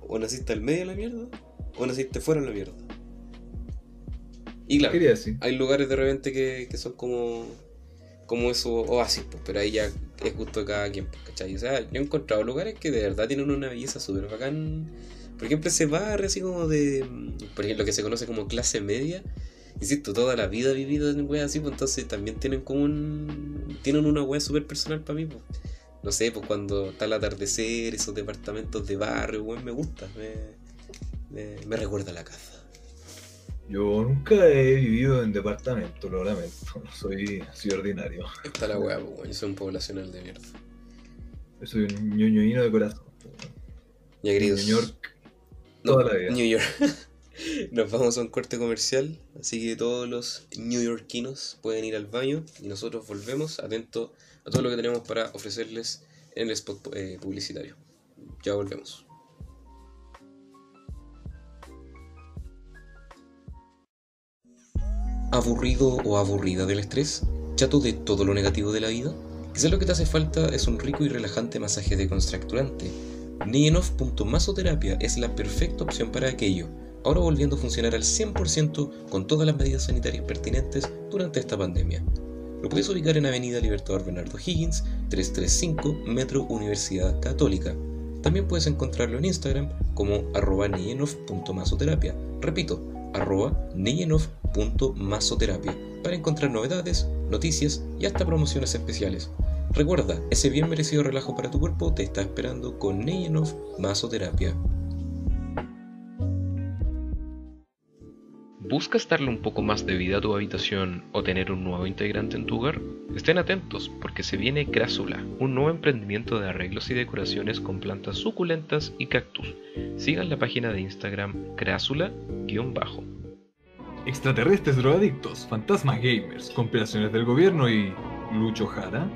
o naciste al medio de la mierda, o naciste fuera de la mierda. Y claro, hay lugares de repente que, que son como como esos oasis, pues, pero ahí ya es gusto de cada quien, pues, ¿cachai? O sea, yo he encontrado lugares que de verdad tienen una belleza súper bacán. Por ejemplo, ese barrio así como de, mm, por ejemplo, que se conoce como clase media, insisto, toda la vida vivido en weas así, pues entonces también tienen como un, tienen una wea súper personal para mí, pues. No sé, pues cuando está el atardecer, esos departamentos de barrio, weón, me gusta, me, me, me recuerda a la casa. Yo nunca he vivido en departamento, lo lamento. <laughs> Soy así ordinario. Está la wea, pues, weón, yo soy un poblacional de mierda. Soy un ñoñoíno de corazón. Ya queridos. New York No, toda la vida. New York. <laughs> Nos vamos a un corte comercial, así que todos los newyorkinos pueden ir al baño y nosotros volvemos atentos a todo lo que tenemos para ofrecerles en el spot eh, publicitario. Ya volvemos. ¿Aburrido o aburrida del estrés? ¿Chato de todo lo negativo de la vida? Quizás lo que te hace falta es un rico y relajante masaje decontracturante. Nienov.masoterapia es la perfecta opción para aquello, ahora volviendo a funcionar al 100% con todas las medidas sanitarias pertinentes durante esta pandemia. Lo puedes ubicar en Avenida Libertador Bernardo Higgins, 335 Metro Universidad Católica. También puedes encontrarlo en Instagram como arroba. Repito, arroba para encontrar novedades, noticias y hasta promociones especiales. Recuerda, ese bien merecido relajo para tu cuerpo te está esperando con Nienov Masoterapia. ¿Buscas darle un poco más de vida a tu habitación o tener un nuevo integrante en tu hogar? Estén atentos porque se viene Crásula, un nuevo emprendimiento de arreglos y decoraciones con plantas suculentas y cactus. Sigan la página de Instagram crásula-bajo. Extraterrestres drogadictos, fantasmas gamers, compilaciones del gobierno y. Lucho Jara.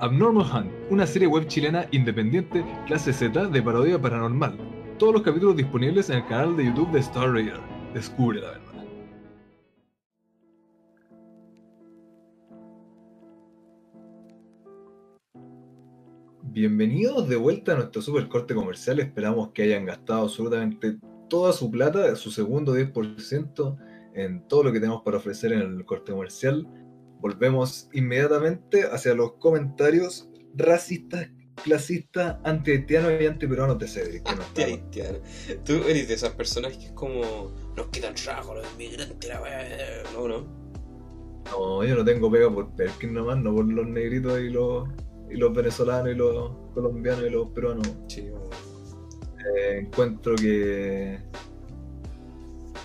Abnormal Hunt, una serie web chilena independiente, clase Z de parodia paranormal. Todos los capítulos disponibles en el canal de YouTube de Star Raider. Descubre la verdad. Bienvenidos de vuelta a nuestro super corte comercial. Esperamos que hayan gastado absolutamente toda su plata, su segundo 10% en todo lo que tenemos para ofrecer en el corte comercial. Volvemos inmediatamente hacia los comentarios racistas, clasistas, anti-haitianos y anti-peruanos de Cedric. Anti-haitiano. Tú eres de esas personas que es como. Nos quitan trabajo los inmigrantes, la. No, no. No, yo no tengo pega por Perkin nomás, no por los negritos y los, y los venezolanos y los colombianos y los peruanos. Sí. Eh, encuentro que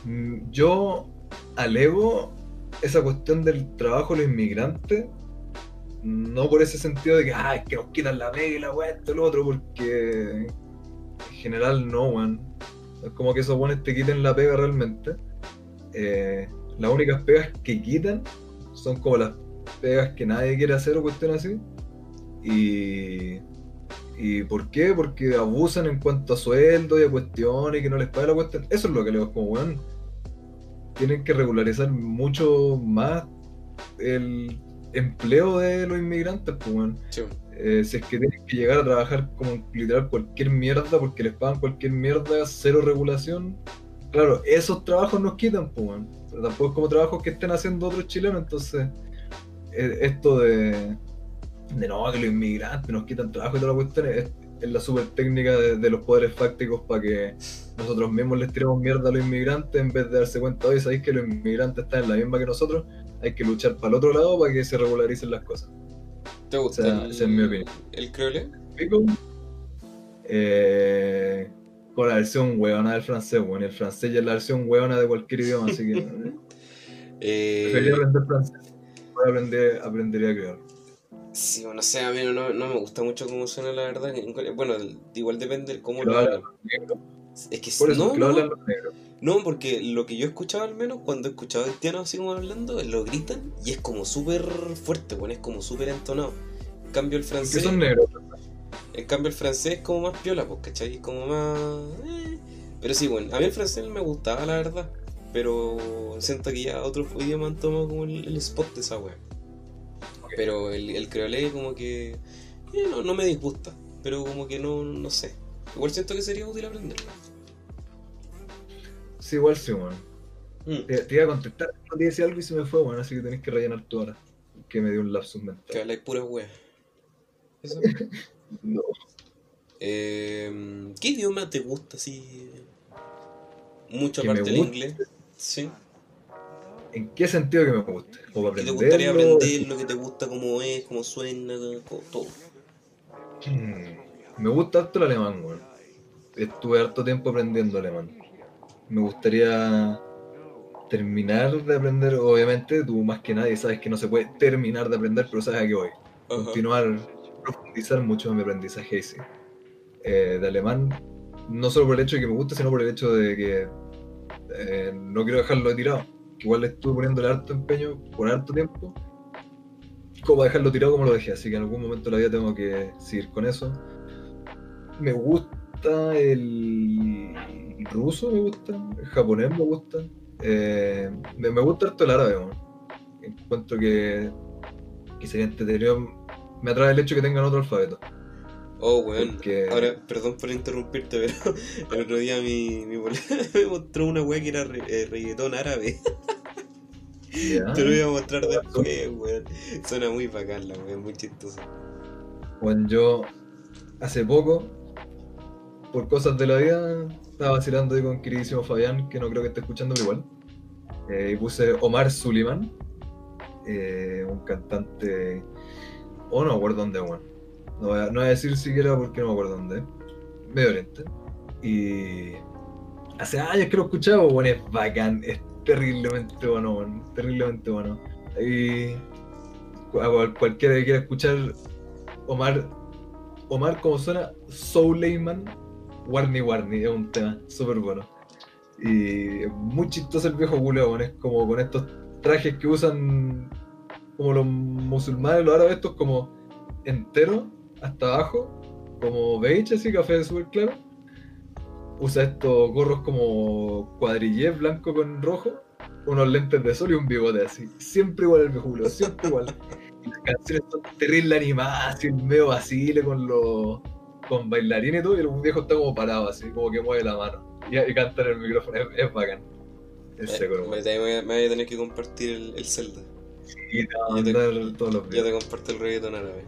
mm, yo alego esa cuestión del trabajo de los inmigrantes, no por ese sentido de que, ah, es que nos quitan la pega y la weá, esto y lo otro, porque en general no, weón. Es como que esos buenos te quiten la pega realmente. Eh, las únicas pegas que quitan son como las pegas que nadie quiere hacer o cuestiones así. Y ¿Y por qué? Porque abusan en cuanto a sueldo y a cuestiones y que no les paga la cuestión. Eso es lo que le digo, como, weón, tienen que regularizar mucho más el empleo de los inmigrantes, pues, weón. Sí. Eh, si es que tienen que llegar a trabajar como literal cualquier mierda porque les pagan cualquier mierda, cero regulación. Claro, esos trabajos nos quitan, pues, weón. Pero tampoco es como trabajos que estén haciendo otros chilenos, entonces eh, esto de, de no, que los inmigrantes nos quitan trabajo y toda la cuestión es, es la super técnica de, de los poderes fácticos para que nosotros mismos les tiremos mierda a los inmigrantes en vez de darse cuenta, oye, sabéis que los inmigrantes están en la misma que nosotros, hay que luchar para el otro lado para que se regularicen las cosas. ¿Te gusta O sea, el, esa es mi opinión. el creole? Pico. Eh, con la versión hueona del francés, bueno, el francés ya es la versión hueona de cualquier idioma, así que <laughs> eh, aprender francés. Voy a aprender, aprendería a crear. Sí, bueno, o sea, a mí no, no me gusta mucho cómo suena la verdad. Bueno, igual depende de cómo lo hablan. Es que Por eso, no, lo no, hablan los negros. no, porque lo que yo he escuchado al menos, cuando he escuchado haitianos así como hablando, lo gritan y es como súper fuerte, bueno, es como súper entonado. En cambio el francés, son negros. en cambio el francés es como más piola, pues, ¿cachai? Es como más... eh. Pero sí, bueno, a mí el francés me gustaba, la verdad. Pero siento que ya otros idiomas han tomado como el, el spot de esa wea. Pero el, el creolé como que... eh, no, no me disgusta, pero como que no, no sé. Igual siento que sería útil aprenderlo. Sí, igual sí, bueno. Mm, Te, te iba a contestar, no te decía algo y se me fue, bueno, así que tenés que rellenar tú ahora. Que me dio un lapsus que mental. habláis puras weas. Eso. <laughs> No. Eh, ¿Qué idioma te gusta así? Mucho Que aparte del inglés. Sí. ¿En qué sentido que me guste? ¿O para ¿Qué te gustaría aprender? ¿Lo que te gusta? ¿Cómo es? ¿Cómo suena? Todo. Hmm, Me gusta harto el alemán, weón. Estuve harto tiempo aprendiendo alemán. Me gustaría terminar de aprender, obviamente, tú más que nadie sabes que no se puede terminar de aprender, pero sabes a qué voy. Continuar, profundizar mucho en mi aprendizaje sí. Eh, de alemán, no solo por el hecho de que me gusta, sino por el hecho de que eh, no quiero dejarlo de tirado. Que igual le estuve poniéndole harto empeño por harto tiempo, como dejarlo tirado como lo dejé, así que en algún momento de la vida tengo que seguir con eso. Me gusta el ruso, me gusta, el japonés me gusta, eh, me, me gusta harto el árabe, weón. encuentro que, que sería entretenido me atrae el hecho que tengan otro alfabeto. Oh, weón. Porque- Ahora, perdón por interrumpirte, pero <laughs> el otro día mi, mi <laughs> me mostró una weá que era re- eh, reggaetón árabe. <laughs> Te lo voy a mostrar después, weón. Suena muy bacán la weá, muy chistoso. Bueno, yo hace poco, por cosas de la vida, estaba vacilando ahí con queridísimo Fabián, que no creo que esté escuchando, pero igual. Eh, y puse Omar Suleiman, eh, un cantante. O no me acuerdo dónde, bueno. No voy, a, no voy a decir siquiera porque no me acuerdo dónde. es. Medio Oriente. Y. Hace años que lo escuchaba, bueno, es bacán, es terriblemente bueno, terriblemente bueno. Y. cual- Cualquiera que quiera escuchar Omar, Omar como suena, Souleyman, Warney Warney, es un tema súper bueno. Y muy chistoso el viejo culeón, como con estos trajes que usan como los musulmanes, los árabes, estos como enteros, hasta abajo, como beige, así, café súper claro. Usa estos gorros como cuadrillé blanco con rojo, unos lentes de sol y un bigote así. Siempre igual el viejo culeón, siempre igual. Y las canciones son terrible animadas, así, medio vacile con los con bailarines y todo, y el viejo está como parado así, como que mueve la mano. Y, y canta en el micrófono, es, es bacán. Eh, me, voy a- me voy a tener que compartir el, el Zelda. Va a yo te- todos los videos, te comparto el reggaetón árabe.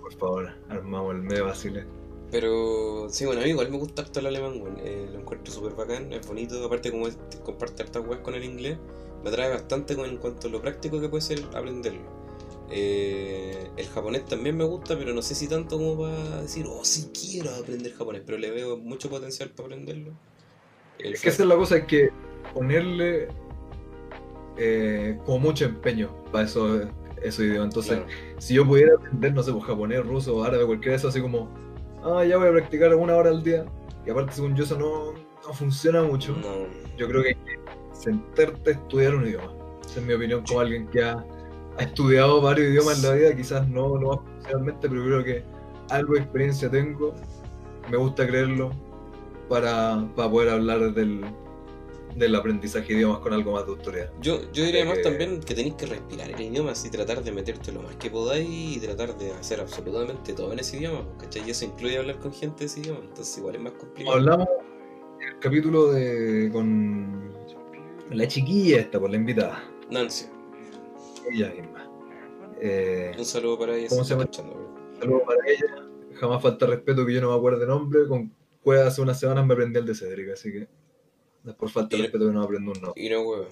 por favor, armamos el medio vacile. Pero sí, bueno, a mí igual me gusta harto el alemán, weón. Eh, lo encuentro súper bacán, es bonito. Aparte, como es- comparte hartas weas con el inglés, me atrae bastante con, en cuanto a lo práctico que puede ser aprenderlo. Eh, el japonés también me gusta, pero no sé si tanto como para decir, oh, sí quiero aprender japonés, pero le veo mucho potencial para aprenderlo. El Es que esa es la cosa, es que ponerle eh, como mucho empeño para eso, esos idiomas. Entonces, Claro. si yo pudiera aprender, no sé, pues, japonés, ruso, árabe, cualquiera de eso, así como, ah, ya voy a practicar una hora al día. Y aparte, según yo, eso no, no funciona mucho. No, Yo creo que hay que sentarte a estudiar un idioma. Esa es mi opinión como alguien que ha, ha estudiado varios idiomas en la vida, quizás no, no más profesionalmente, pero creo que algo de experiencia tengo, me gusta creerlo, para, para poder hablar del, del aprendizaje de idiomas con algo más de autoridad. Yo, yo diría más Eh, también que tenéis que respirar el idioma y tratar de meterte lo más que podáis y tratar de hacer absolutamente todo en ese idioma, ¿cachai? Y eso incluye hablar con gente de ese idioma, entonces igual es más complicado. Hablamos en el capítulo de con la chiquilla esta, por la invitada, Nancy, ella misma. Eh, un saludo para ella. ¿Cómo se llama? bro. Saludos para ella. Jamás falta respeto que yo no me acuerde de nombre. Con Cueva hace unas semanas me aprendí el de Cedric, así que después falta Y- respeto que no aprendo un nombre. Y no, huevo.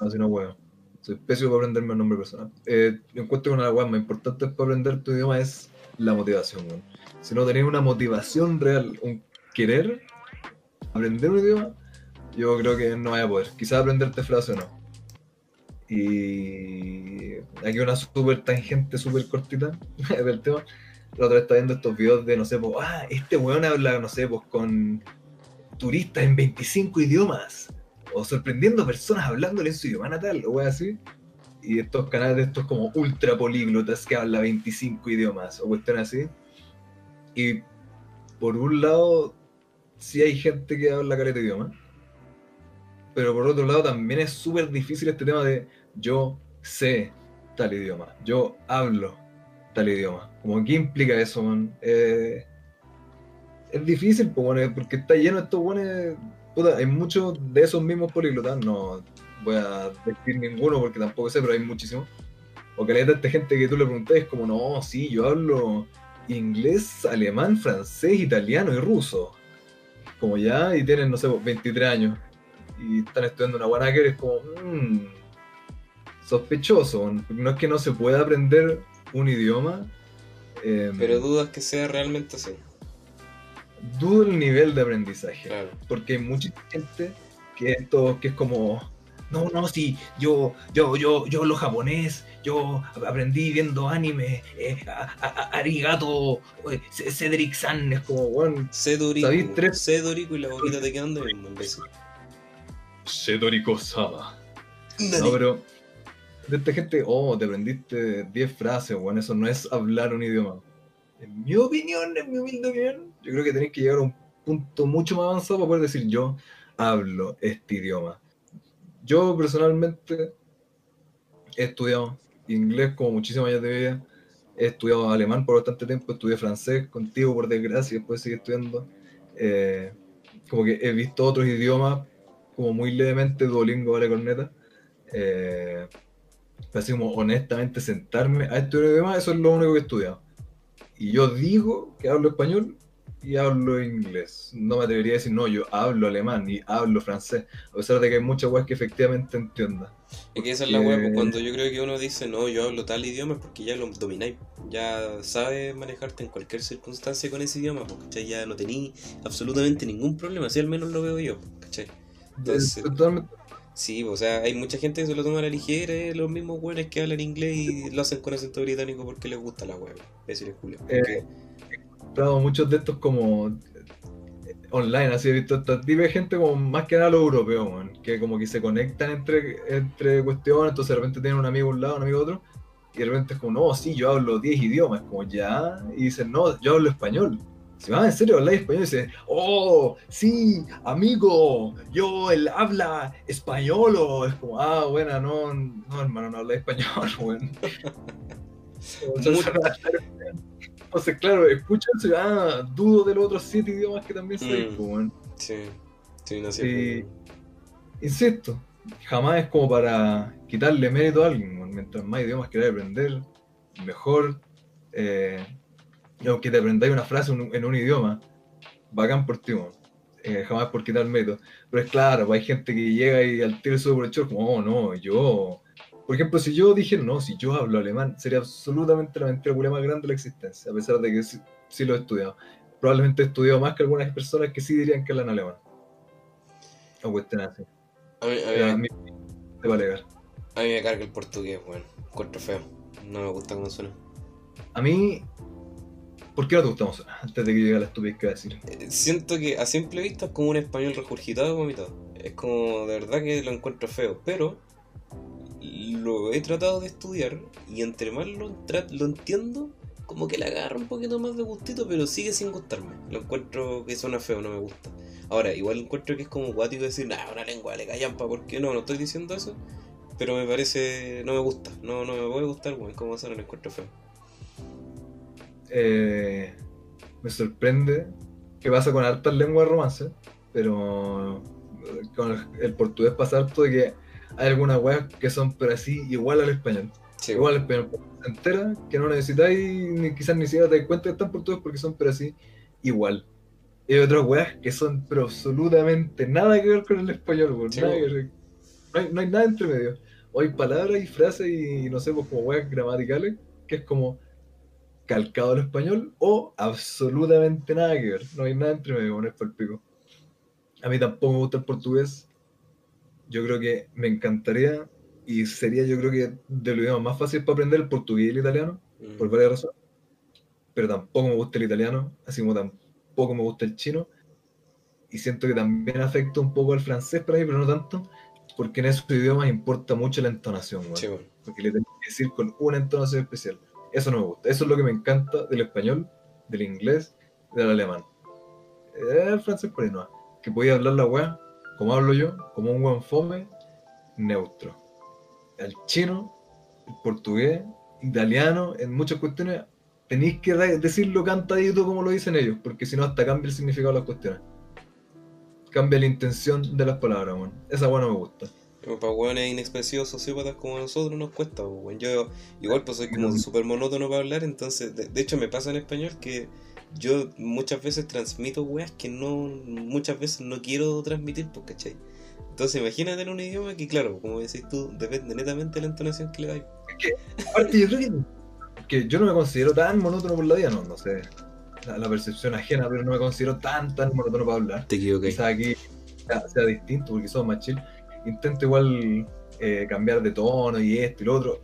Así no huevo. Soy pésimo para aprenderme un nombre personal. Eh, yo encuentro que una de las más importantes para aprender tu idioma es la motivación, weón. Si no tenés una motivación real, un querer aprender un idioma, yo creo que no vaya a poder. Quizás aprenderte frase o no. Y aquí una súper tangente, súper cortita <laughs> del tema. La otra vez estaba viendo estos videos de, no sé, pues, ah, este weón habla, no sé, pues con turistas en 25 idiomas. O sorprendiendo personas hablándole en su idioma natal, o así. Y estos canales de estos como ultra políglotas que hablan 25 idiomas, o cuestiones así. Y por un lado, sí hay gente que habla caleta de idioma. Pero por otro lado también es súper difícil este tema de yo sé tal idioma, yo hablo tal idioma. Como, ¿qué implica eso, man? Eh, es difícil, pues, bueno, porque está lleno de estos buenos... Puta, hay muchos de esos mismos políglotas, no voy a decir ninguno porque tampoco sé, pero hay muchísimos. O que le esta gente que tú le preguntas es como, no, sí, yo hablo inglés, alemán, francés, italiano y ruso. Como ya, y tienen, no sé, 23 años. Y están estudiando una buena que es como, mmm, sospechoso. No es que no se pueda aprender un idioma. eh, Pero dudas que sea realmente así. Dudo el nivel de aprendizaje. Claro. Porque hay mucha gente que esto, que es como, no, no, sí, yo, yo, yo, yo hablo japonés, yo aprendí viendo anime, eh, a- a- a- arigato, eh, Cedric San, es como, bueno, Sé Dorico. ¿Sabéis tres? Sé Dorico y la boquita te quedan de mismo, imbécil. Sama. No, pero de esta gente, oh, te aprendiste 10 frases, bueno, eso no es hablar un idioma. En mi opinión, en mi humilde opinión, yo creo que tenéis que llegar a un punto mucho más avanzado para poder decir yo hablo este idioma. Yo personalmente he estudiado inglés como muchísimos años de vida, he estudiado alemán por bastante tiempo, estudié francés contigo por desgracia, después seguí estudiando. Eh, como que he visto otros idiomas como muy levemente, Duolingo, vale corneta. Eh, así como honestamente sentarme a estudiar idiomas, eso es lo único que he estudiado. Y yo digo que hablo español y hablo inglés. No me atrevería a decir, no, yo hablo alemán y hablo francés, a pesar de que hay muchas weas que efectivamente entiendan. Es que esa es la wea, pues, cuando yo creo que uno dice, no, yo hablo tal idioma es porque ya lo domináis. Ya sabes manejarte en cualquier circunstancia con ese idioma, pues, ¿cachai? Ya no tení absolutamente ningún problema, así al menos lo veo yo, pues, ¿cachai? Entonces, Totalmente. sí, o sea, hay mucha gente que se lo toma a la ligera, eh, los mismos weones que hablan inglés y lo hacen con acento británico porque les gusta la wea, decirles Julio. Eh, Encontrado muchos de estos como eh, online, así he visto de gente como más que nada los europeos, weón, que como que se conectan entre, entre cuestiones, entonces de repente tienen un amigo a un lado, un amigo a otro, y de repente es como, no, sí, yo hablo 10 idiomas, como ya, y dicen, no, yo hablo español. Si van en serio habláis español, y dicen, oh, sí, amigo, yo el habla español, o es como, ah, buena, no, no, hermano, no habla español, <laughs> weón. <laughs> Entonces, claro, escuchan, ah, dudo de los otros siete idiomas que también sé, Mm. pues. Sí, sí, no sé. Sí. Insisto, jamás es como para quitarle mérito a alguien, mientras más idiomas queráis aprender, mejor. Eh, y aunque te aprendáis una frase en un, idioma, bacán por ti. Eh, jamás por quitar mérito. Pero es claro, pues, hay gente que llega y al tiro sube por el chorro, como, oh, no, yo. Por ejemplo, si yo dijera, no, si yo hablo alemán, sería absolutamente la mentira más grande de la existencia, a pesar de que sí, sí lo he estudiado. Probablemente he estudiado más que algunas personas que sí dirían que hablan alemán. O cuestiones así. A mí, a mí- te va a alegar. a mí me carga el portugués, weón. Encuentro feo. No me gusta cómo suena. A mí, ¿por qué no te gustamos? Antes de que llegue la estupidez que voy a decir. Eh, Siento que a simple vista es como un español regurgitado y vomitado. Es como de verdad que lo encuentro feo, pero lo he tratado de estudiar y entre más lo, lo entiendo, como que le agarra un poquito más de gustito, pero sigue sin gustarme. Lo encuentro que suena feo, no me gusta. Ahora, igual encuentro que es como guático decir, nah, una lengua le callampa, ¿por qué no? No estoy diciendo eso, pero me parece, no me gusta, no, no me puede gustar, weón, como suena, lo encuentro feo. Eh, me sorprende que pasa con hartas lenguas romance, pero eh, con el, el portugués pasa harto de que hay algunas weas que son pero así igual al español. Sí, Igual al español entera, que no necesitáis ni quizás ni siquiera te das cuenta que están portugués porque son pero así igual. Y hay otras weas que son pero absolutamente nada que ver con el español, Sí, nada que. No hay, no hay nada entre medio. O hay palabras y frases y no sé, pues como weas gramaticales, que es como calcado al español o absolutamente nada que ver. No hay nada entre medio, bueno, es pa'l pico. A mí tampoco me gusta el portugués. Yo creo que me encantaría y sería yo creo que de los idiomas más fáciles para aprender el portugués y el italiano, Mm. por varias razones. Pero tampoco me gusta el italiano, así como tampoco me gusta el chino. Y siento que también afecta un poco al francés para mí, pero no tanto, porque en esos idiomas importa mucho la entonación, weón Sí, weón. porque le tengo que decir con una entonación especial. Eso no me gusta. Eso es lo que me encanta del español, del inglés, del alemán. Eh, El francés por ahí no. Que podía hablar la weá, como hablo yo, como un buen fome, neutro. El chino, el portugués, italiano, en muchas cuestiones, tenéis que de- decirlo cantadito como lo dicen ellos, porque si no hasta cambia el significado de las cuestiones. Cambia la intención de las palabras, weón. Esa weá no me gusta. Pero para hueones inexpresivos sociópatas como nosotros nos cuesta, weón. Yo igual pues soy como súper monótono para hablar, entonces, de, de hecho me pasa en español que yo muchas veces transmito weas que no, muchas veces no quiero transmitir, pues, ¿cachai? Entonces imagínate en un idioma que, claro, como decís tú, depende netamente de la entonación que le dais. Aparte, yo creo que, que yo no me considero tan monótono por la vida, no, no sé, la, la percepción ajena, pero no me considero tan, tan monótono para hablar. Te equivocas. Quizás aquí sea, sea distinto porque somos más chill. Intento igual eh, cambiar de tono y esto y lo otro,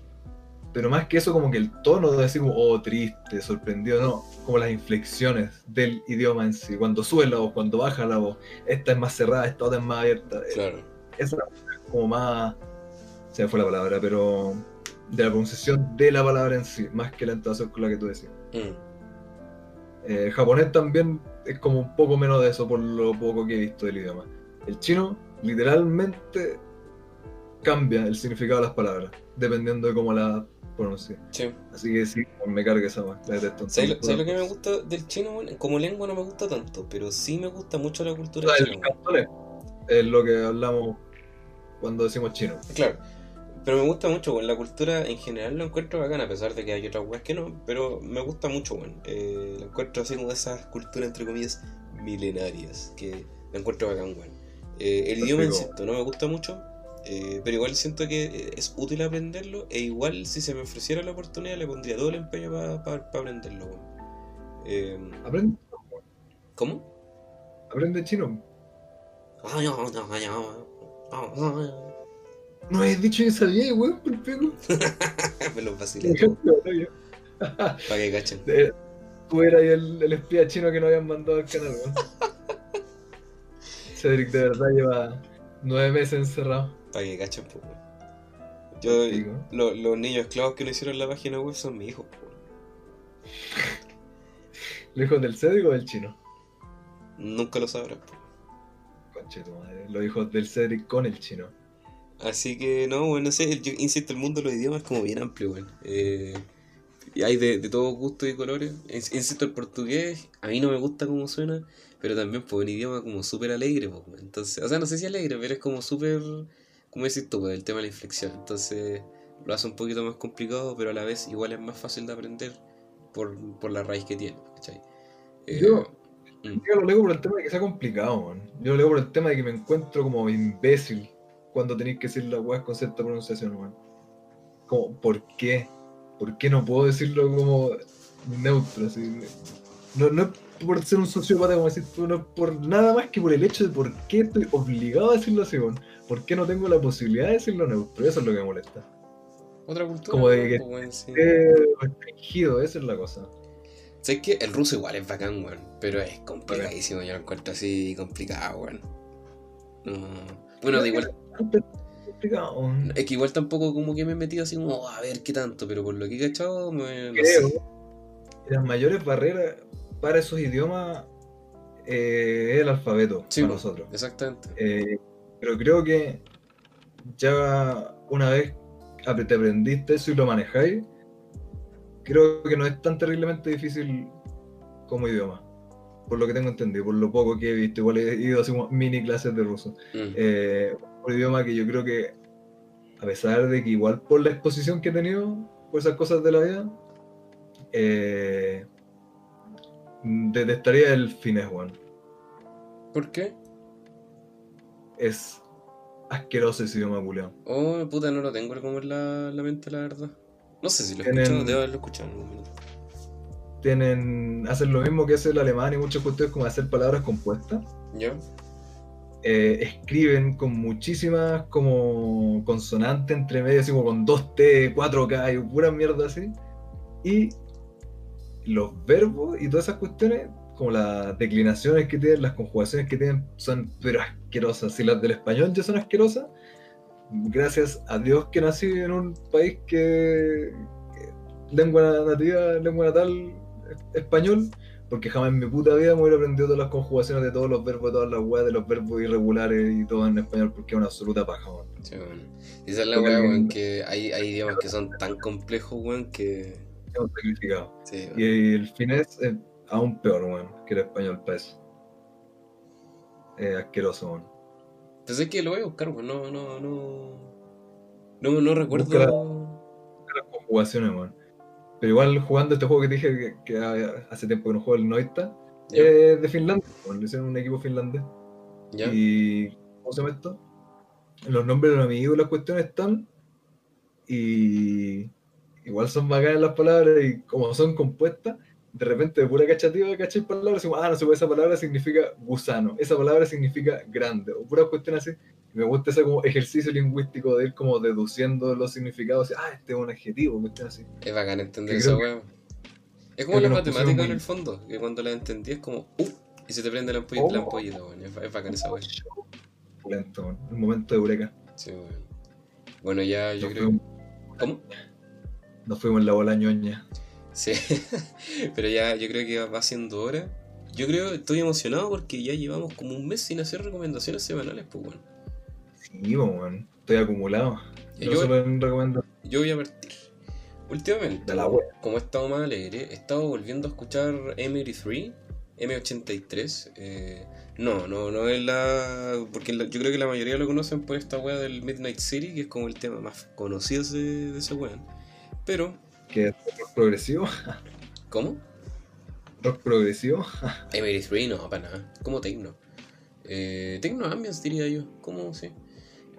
pero más que eso, como que el tono de decir, como, oh, triste, sorprendido, no, como las inflexiones del idioma en sí, cuando sube la voz, cuando baja la voz, esta es más cerrada, esta otra es más abierta. eh, Claro. esa es como más se me fue la palabra pero de la pronunciación de la palabra en sí más que la entonación con la que tú decías Mm. Eh, el japonés también es como un poco menos de eso por lo poco que he visto del idioma el chino literalmente cambia el significado de las palabras, dependiendo de cómo las Sí. Así que sí, me carga esa la detesto. ¿Sabes lo, sabes lo que me gusta del chino? Como lengua no me gusta tanto, pero sí me gusta mucho la O cultura sea, china, el es lo que hablamos cuando decimos chino. Claro. Pero me gusta mucho, weón. La cultura en general lo encuentro bacana, a pesar de que hay otras weas que no. Pero me gusta mucho, weón. Eh, lo encuentro así como esas culturas, entre comillas, milenarias. Que lo encuentro bacán, weón. Eh, el idioma, insisto, no me gusta mucho. Eh, pero igual siento que eh, es útil aprenderlo. E igual, si se me ofreciera la oportunidad, le pondría todo el empeño para aprenderlo, weón. Eh, Aprende, ¿Cómo? aprende chino. No has dicho que sabía, weón, por pico. <laughs> me lo vacilé para que cachen. Tú eras el, el espía chino que nos habían mandado al canal, weón. <laughs> Cedric de verdad lleva nueve meses encerrado. Para que cachen, pues. Yo, lo- los niños esclavos que no hicieron la página web son mis hijos, pues. <laughs> ¿Los del Cedric o del chino? Nunca lo sabrán, pues. Conche tu madre. Los hijos del Cedric con el chino. Así que, no, bueno, no sé, yo insisto, el mundo de los idiomas es como bien amplio, weón. Eh, y hay de, de todos gustos y colores. Ins- Insisto, el portugués, a mí no me gusta cómo suena, pero también pues un idioma como súper alegre, pues. Entonces, o sea, no sé si alegre, pero es como súper, como decís tú, el tema de la inflexión. Entonces, lo hace un poquito más complicado, pero a la vez igual es más fácil de aprender por, por la raíz que tiene, ¿cachai? Eh, Yo- mm, Yo lo leo por el tema de que sea complicado, man. Yo lo leo por el tema de que me encuentro como imbécil cuando tenéis que decir las weas con cierta pronunciación, man. Como, ¿por qué? ¿Por qué no puedo decirlo como neutro? Así? No, no es por ser un sociópata, como decir tú, no es por nada más que por el hecho de por qué estoy obligado a decirlo así. ¿Por qué no tengo la posibilidad de decirlo neutro? Eso es lo que me molesta. otra cultura, como de que- pues. Eh, restringido, esa es la cosa. ¿Sabes qué? El ruso igual es bacán, weón. Pero es complicadísimo, yo lo encuentro así complicado, weón. No. Bueno, de igual, Complicado, es que igual tampoco como que me he metido así como a ver qué tanto, pero por lo que he cachado, me, no creo sé. que las mayores barreras para esos idiomas eh, es el alfabeto Sí, para nosotros. Exactamente. Eh, pero creo que ya una vez te aprendiste eso y lo manejáis, creo que no es tan terriblemente difícil como idioma. Por lo que tengo entendido, por lo poco que he visto, igual he ido así como mini clases de ruso. Mm. Eh, un idioma que yo creo que, a pesar de que igual por la exposición que he tenido, por esas cosas de la vida, eh, detestaría el finés, weón. ¿Por qué? Es asqueroso ese idioma, culiao. Oh, puta, no lo tengo como en la, la mente, la verdad. No sé si lo he Tienen- escuchado, debo haberlo escuchado en algún minuto. Tienen, hacen lo mismo que hace el alemán y muchos cuestiones como hacer palabras compuestas. ¿Ya? Eh, escriben con muchísimas como consonantes entre medio, así como con 2T, 4K y pura mierda así. Y los verbos y todas esas cuestiones, como las declinaciones que tienen, las conjugaciones que tienen, son pero asquerosas. Si las del español ya son asquerosas, gracias a Dios que nací en un país que, que lengua nativa, lengua natal español, porque jamás en mi puta vida me hubiera aprendido todas las conjugaciones de todos los verbos, de todas las weas, de los verbos irregulares y todo en español, porque es una absoluta paja, weón. Sí, esa es la alguien- weón, que hay, hay idiomas que son tan complejos, weón, que. Sacrificado. Sí. Y el finés es aún peor, weón, que el español eso. Es asqueroso, weón. Entonces es que lo voy a buscar, weón. No, no, no. No, no recuerdo. Las conjugaciones, weón. Pero igual jugando este juego que te dije que, que hace tiempo que no juego el Noita, Ya, es de Finlandia. Le hicieron un equipo finlandés. Y. ¿Cómo se llama esto? Los nombres de los amigos y las cuestiones están. Y. Igual son bacanas las palabras y como son compuestas, de repente de pura cachativa, ¿cachai? Palabras, como, ah, no se puede, esa palabra significa gusano, esa palabra significa grande, o puras cuestiones así. Me gusta ese como ejercicio lingüístico de ir como deduciendo los significados, así, ah, este es un adjetivo, cuestiones así. Es bacán entender que- weá. Es como la matemática en el fondo, que cuando la entendí es como, uh, y se te prende la ampollita, Oh. weón. Es, es bacán esa weá. Lento, weón. un momento de eureka. Sí, weón. Bueno, ya yo creo. ¿Cómo? Nos fuimos en la bola ñoña. Sí, <laughs> pero ya yo creo que va siendo hora. Yo creo, estoy emocionado porque ya llevamos como un mes sin hacer recomendaciones semanales, pues bueno. Sí, po, weón. estoy acumulado. Yo, Yo- solo recomiendo Yo voy a partir. Últimamente, la como he estado más alegre, he estado volviendo a escuchar M83, M83. eh, no, no, no es la. Porque la- yo creo que la mayoría lo conocen por esta wea del Midnight City, que es como el tema más conocido de, de ese weón. Pero, Que es rock progresivo. <laughs> ¿cómo? Rock progresivo. <laughs> M83 no, para nada. Como Tecno. Eh, Tecno Ambience diría yo. ¿Cómo? Sí.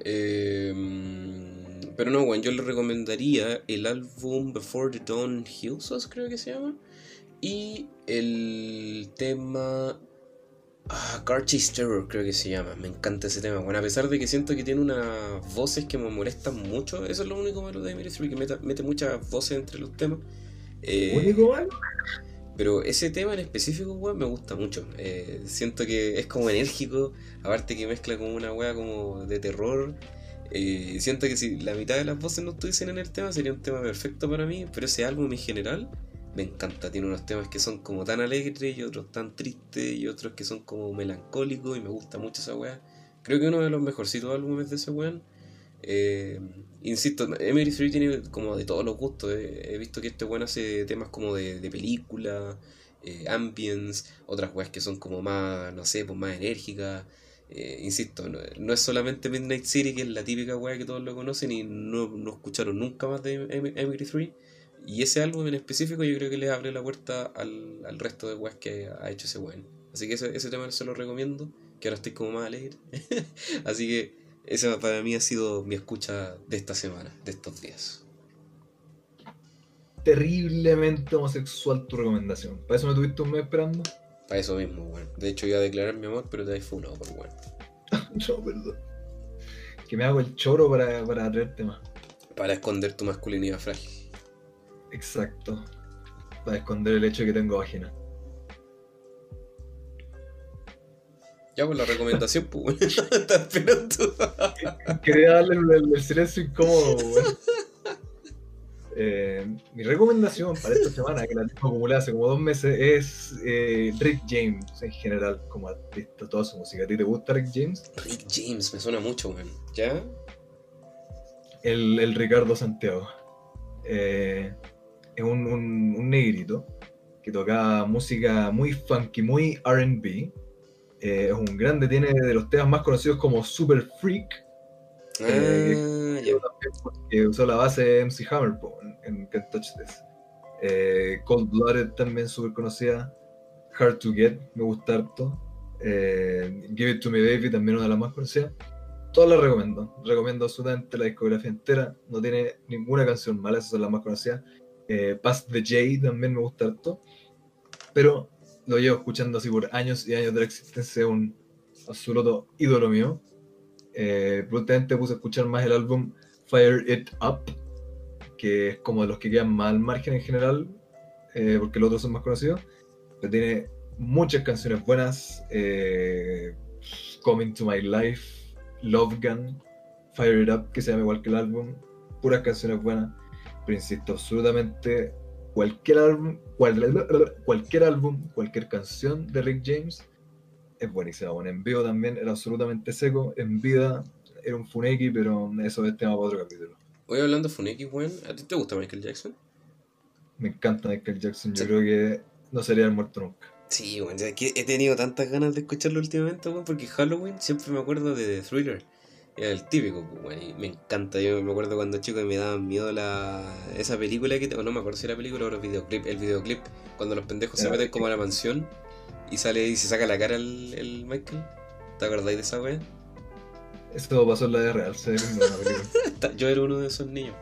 Eh, pero no, bueno, yo le recomendaría el álbum Before the Dawn Hills, creo que se llama. Y el tema... Ah, Car Chase Terror creo que se llama. Me encanta ese tema. Bueno, a pesar de que siento que tiene unas voces que me molestan mucho, eso es lo único malo de M83, que meta- mete muchas voces entre los temas. Eh, Único malo. pero ese tema en específico, weón, me gusta mucho. Eh, siento que es como enérgico, aparte que mezcla como una wea como de terror. Eh, siento que si la mitad de las voces no estuviesen en el tema, sería un tema perfecto para mí, pero ese álbum en general me encanta. Tiene unos temas que son como tan alegres y otros tan tristes y otros que son como melancólicos y me gusta mucho esa wea. Creo que uno de los mejorcitos álbumes de ese weón. Eh, insisto, Emery 3 tiene como de todos los gustos. eh. He visto que este weón hace temas como de, de película, eh, ambience, otras weas que son como más, no sé, pues más enérgicas. Insisto, no, no es solamente Midnight City, que es la típica wea que todos lo conocen y no, no escucharon nunca más de Em- Emery 3. Y ese álbum en específico yo creo que le abre la puerta al, al resto de weas que ha hecho ese weón. Así que ese, ese tema se lo recomiendo, que ahora estoy como más alegre. <laughs> Así que esa para mí ha sido mi escucha de esta semana, de estos días. Terriblemente homosexual tu recomendación. ¿Para eso me tuviste un mes esperando? Para eso mismo, weón. De hecho iba a declarar mi amor, pero te has funado por weón. <laughs> No, perdón. Que me hago el choro para, para traerte más. Para esconder tu masculinidad frágil. Exacto. Para esconder el hecho de que tengo vagina. Ya por la recomendación, pues weón. <laughs> Está esperando. Quería darle el silencio incómodo, weón. Eh, mi recomendación para esta semana, que la tengo acumulada hace como dos meses, es eh, Rick James en general, como artista, toda su música. ¿A ti te gusta Rick James? Rick James, me suena mucho, weón. ¿Ya? El, el Ricardo Santiago. Eh, es un, un, un negrito que toca música muy funky, muy RB. Eh, es un grande, tiene de los temas más conocidos como Super Freak, Ah, ya. que usó la base de MC Hammer en Can't Touch This. Eh, Cold Blooded también súper conocida. Hard to Get, me gusta harto. Eh, Give It To Me Baby, también una de las más conocidas. Todas las recomiendo. Recomiendo absolutamente la discografía entera. No tiene ninguna canción mala, esas son las más conocidas. Eh, Past the J también me gusta harto. Pero lo llevo escuchando así por años y años de la existencia. Es un absoluto ídolo mío. Eh, puse a escuchar más el álbum Fire It Up, que es como de los que quedan más al margen en general, eh, porque los otros son más conocidos. Pero tiene muchas canciones buenas. eh, Coming to My Life, Love Gun, Fire It Up, que se llama igual que el álbum. Puras canciones buenas. Pero insisto, absolutamente cualquier álbum, cual- cualquier álbum, cualquier canción de Rick James es buenísima. Bueno, en vivo también era absolutamente seco. En vida era un funeki, pero eso es tema para otro capítulo. Hoy hablando de Funeki, weón. ¿A ti te gusta Michael Jackson? Me encanta Michael Jackson. Yo Sí. creo que no sería el muerto nunca. Sí, weón. que he tenido tantas ganas de escucharlo últimamente, weón, porque Halloween siempre me acuerdo de The Thriller. Era el típico, pues, weón, y me encanta. Yo me acuerdo cuando chico y me daban miedo la esa película que... O no me acuerdo si era película o era videoclip. El videoclip, cuando los pendejos se meten como a la mansión y sale y se saca la cara el, el Michael. ¿Te acordáis de esa weá? Eso pasó en la vida real, se película. <laughs> Yo era uno de esos niños,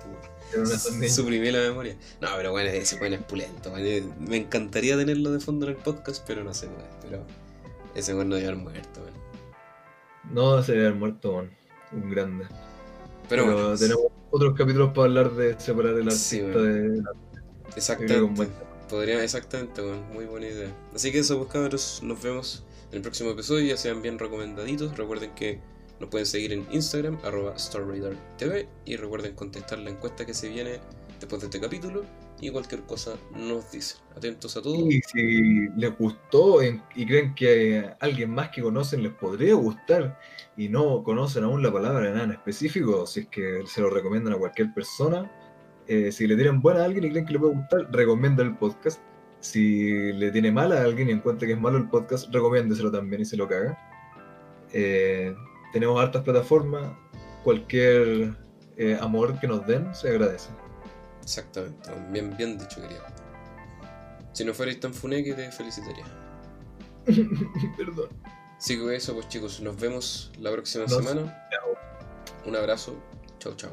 pues. de. Suprimí la memoria. No, pero bueno, ese weón es pulento. weón. Eh, Me encantaría tenerlo de fondo en el podcast, pero no se puede. Pero ese weón no debe haber muerto, weón. No sería el muerto, weón. Un grande. Pero, Pero, bueno, tenemos otros capítulos para hablar de separar el artista Sí, de. que un exactamente. Podría, exactamente, weón. Muy buena idea. Así que eso, pues cabros, nos vemos en el próximo episodio. Ya sean bien recomendaditos. Recuerden que nos pueden seguir en Instagram, arroba StarRadarTV. Y recuerden contestar la encuesta que se viene después de este capítulo y cualquier cosa nos dicen. Atentos a todo. Y si les gustó y creen que alguien más que conocen les podría gustar y no conocen aún la palabra de nada en específico, si es que se lo recomiendan a cualquier persona, eh, si le tienen buena a alguien y creen que le puede gustar, recomienda el podcast. Si le tiene mala a alguien y encuentra que es malo el podcast, recomiéndeselo también y se lo caga. Eh, tenemos hartas plataformas, cualquier eh, amor que nos den se agradece. Exactamente, bien, bien dicho, querido. Si no fuerais tan funeque, te felicitaría. <laughs> Perdón. Así que eso, pues chicos, nos vemos la próxima Nos- semana. Un abrazo. Chau, chau.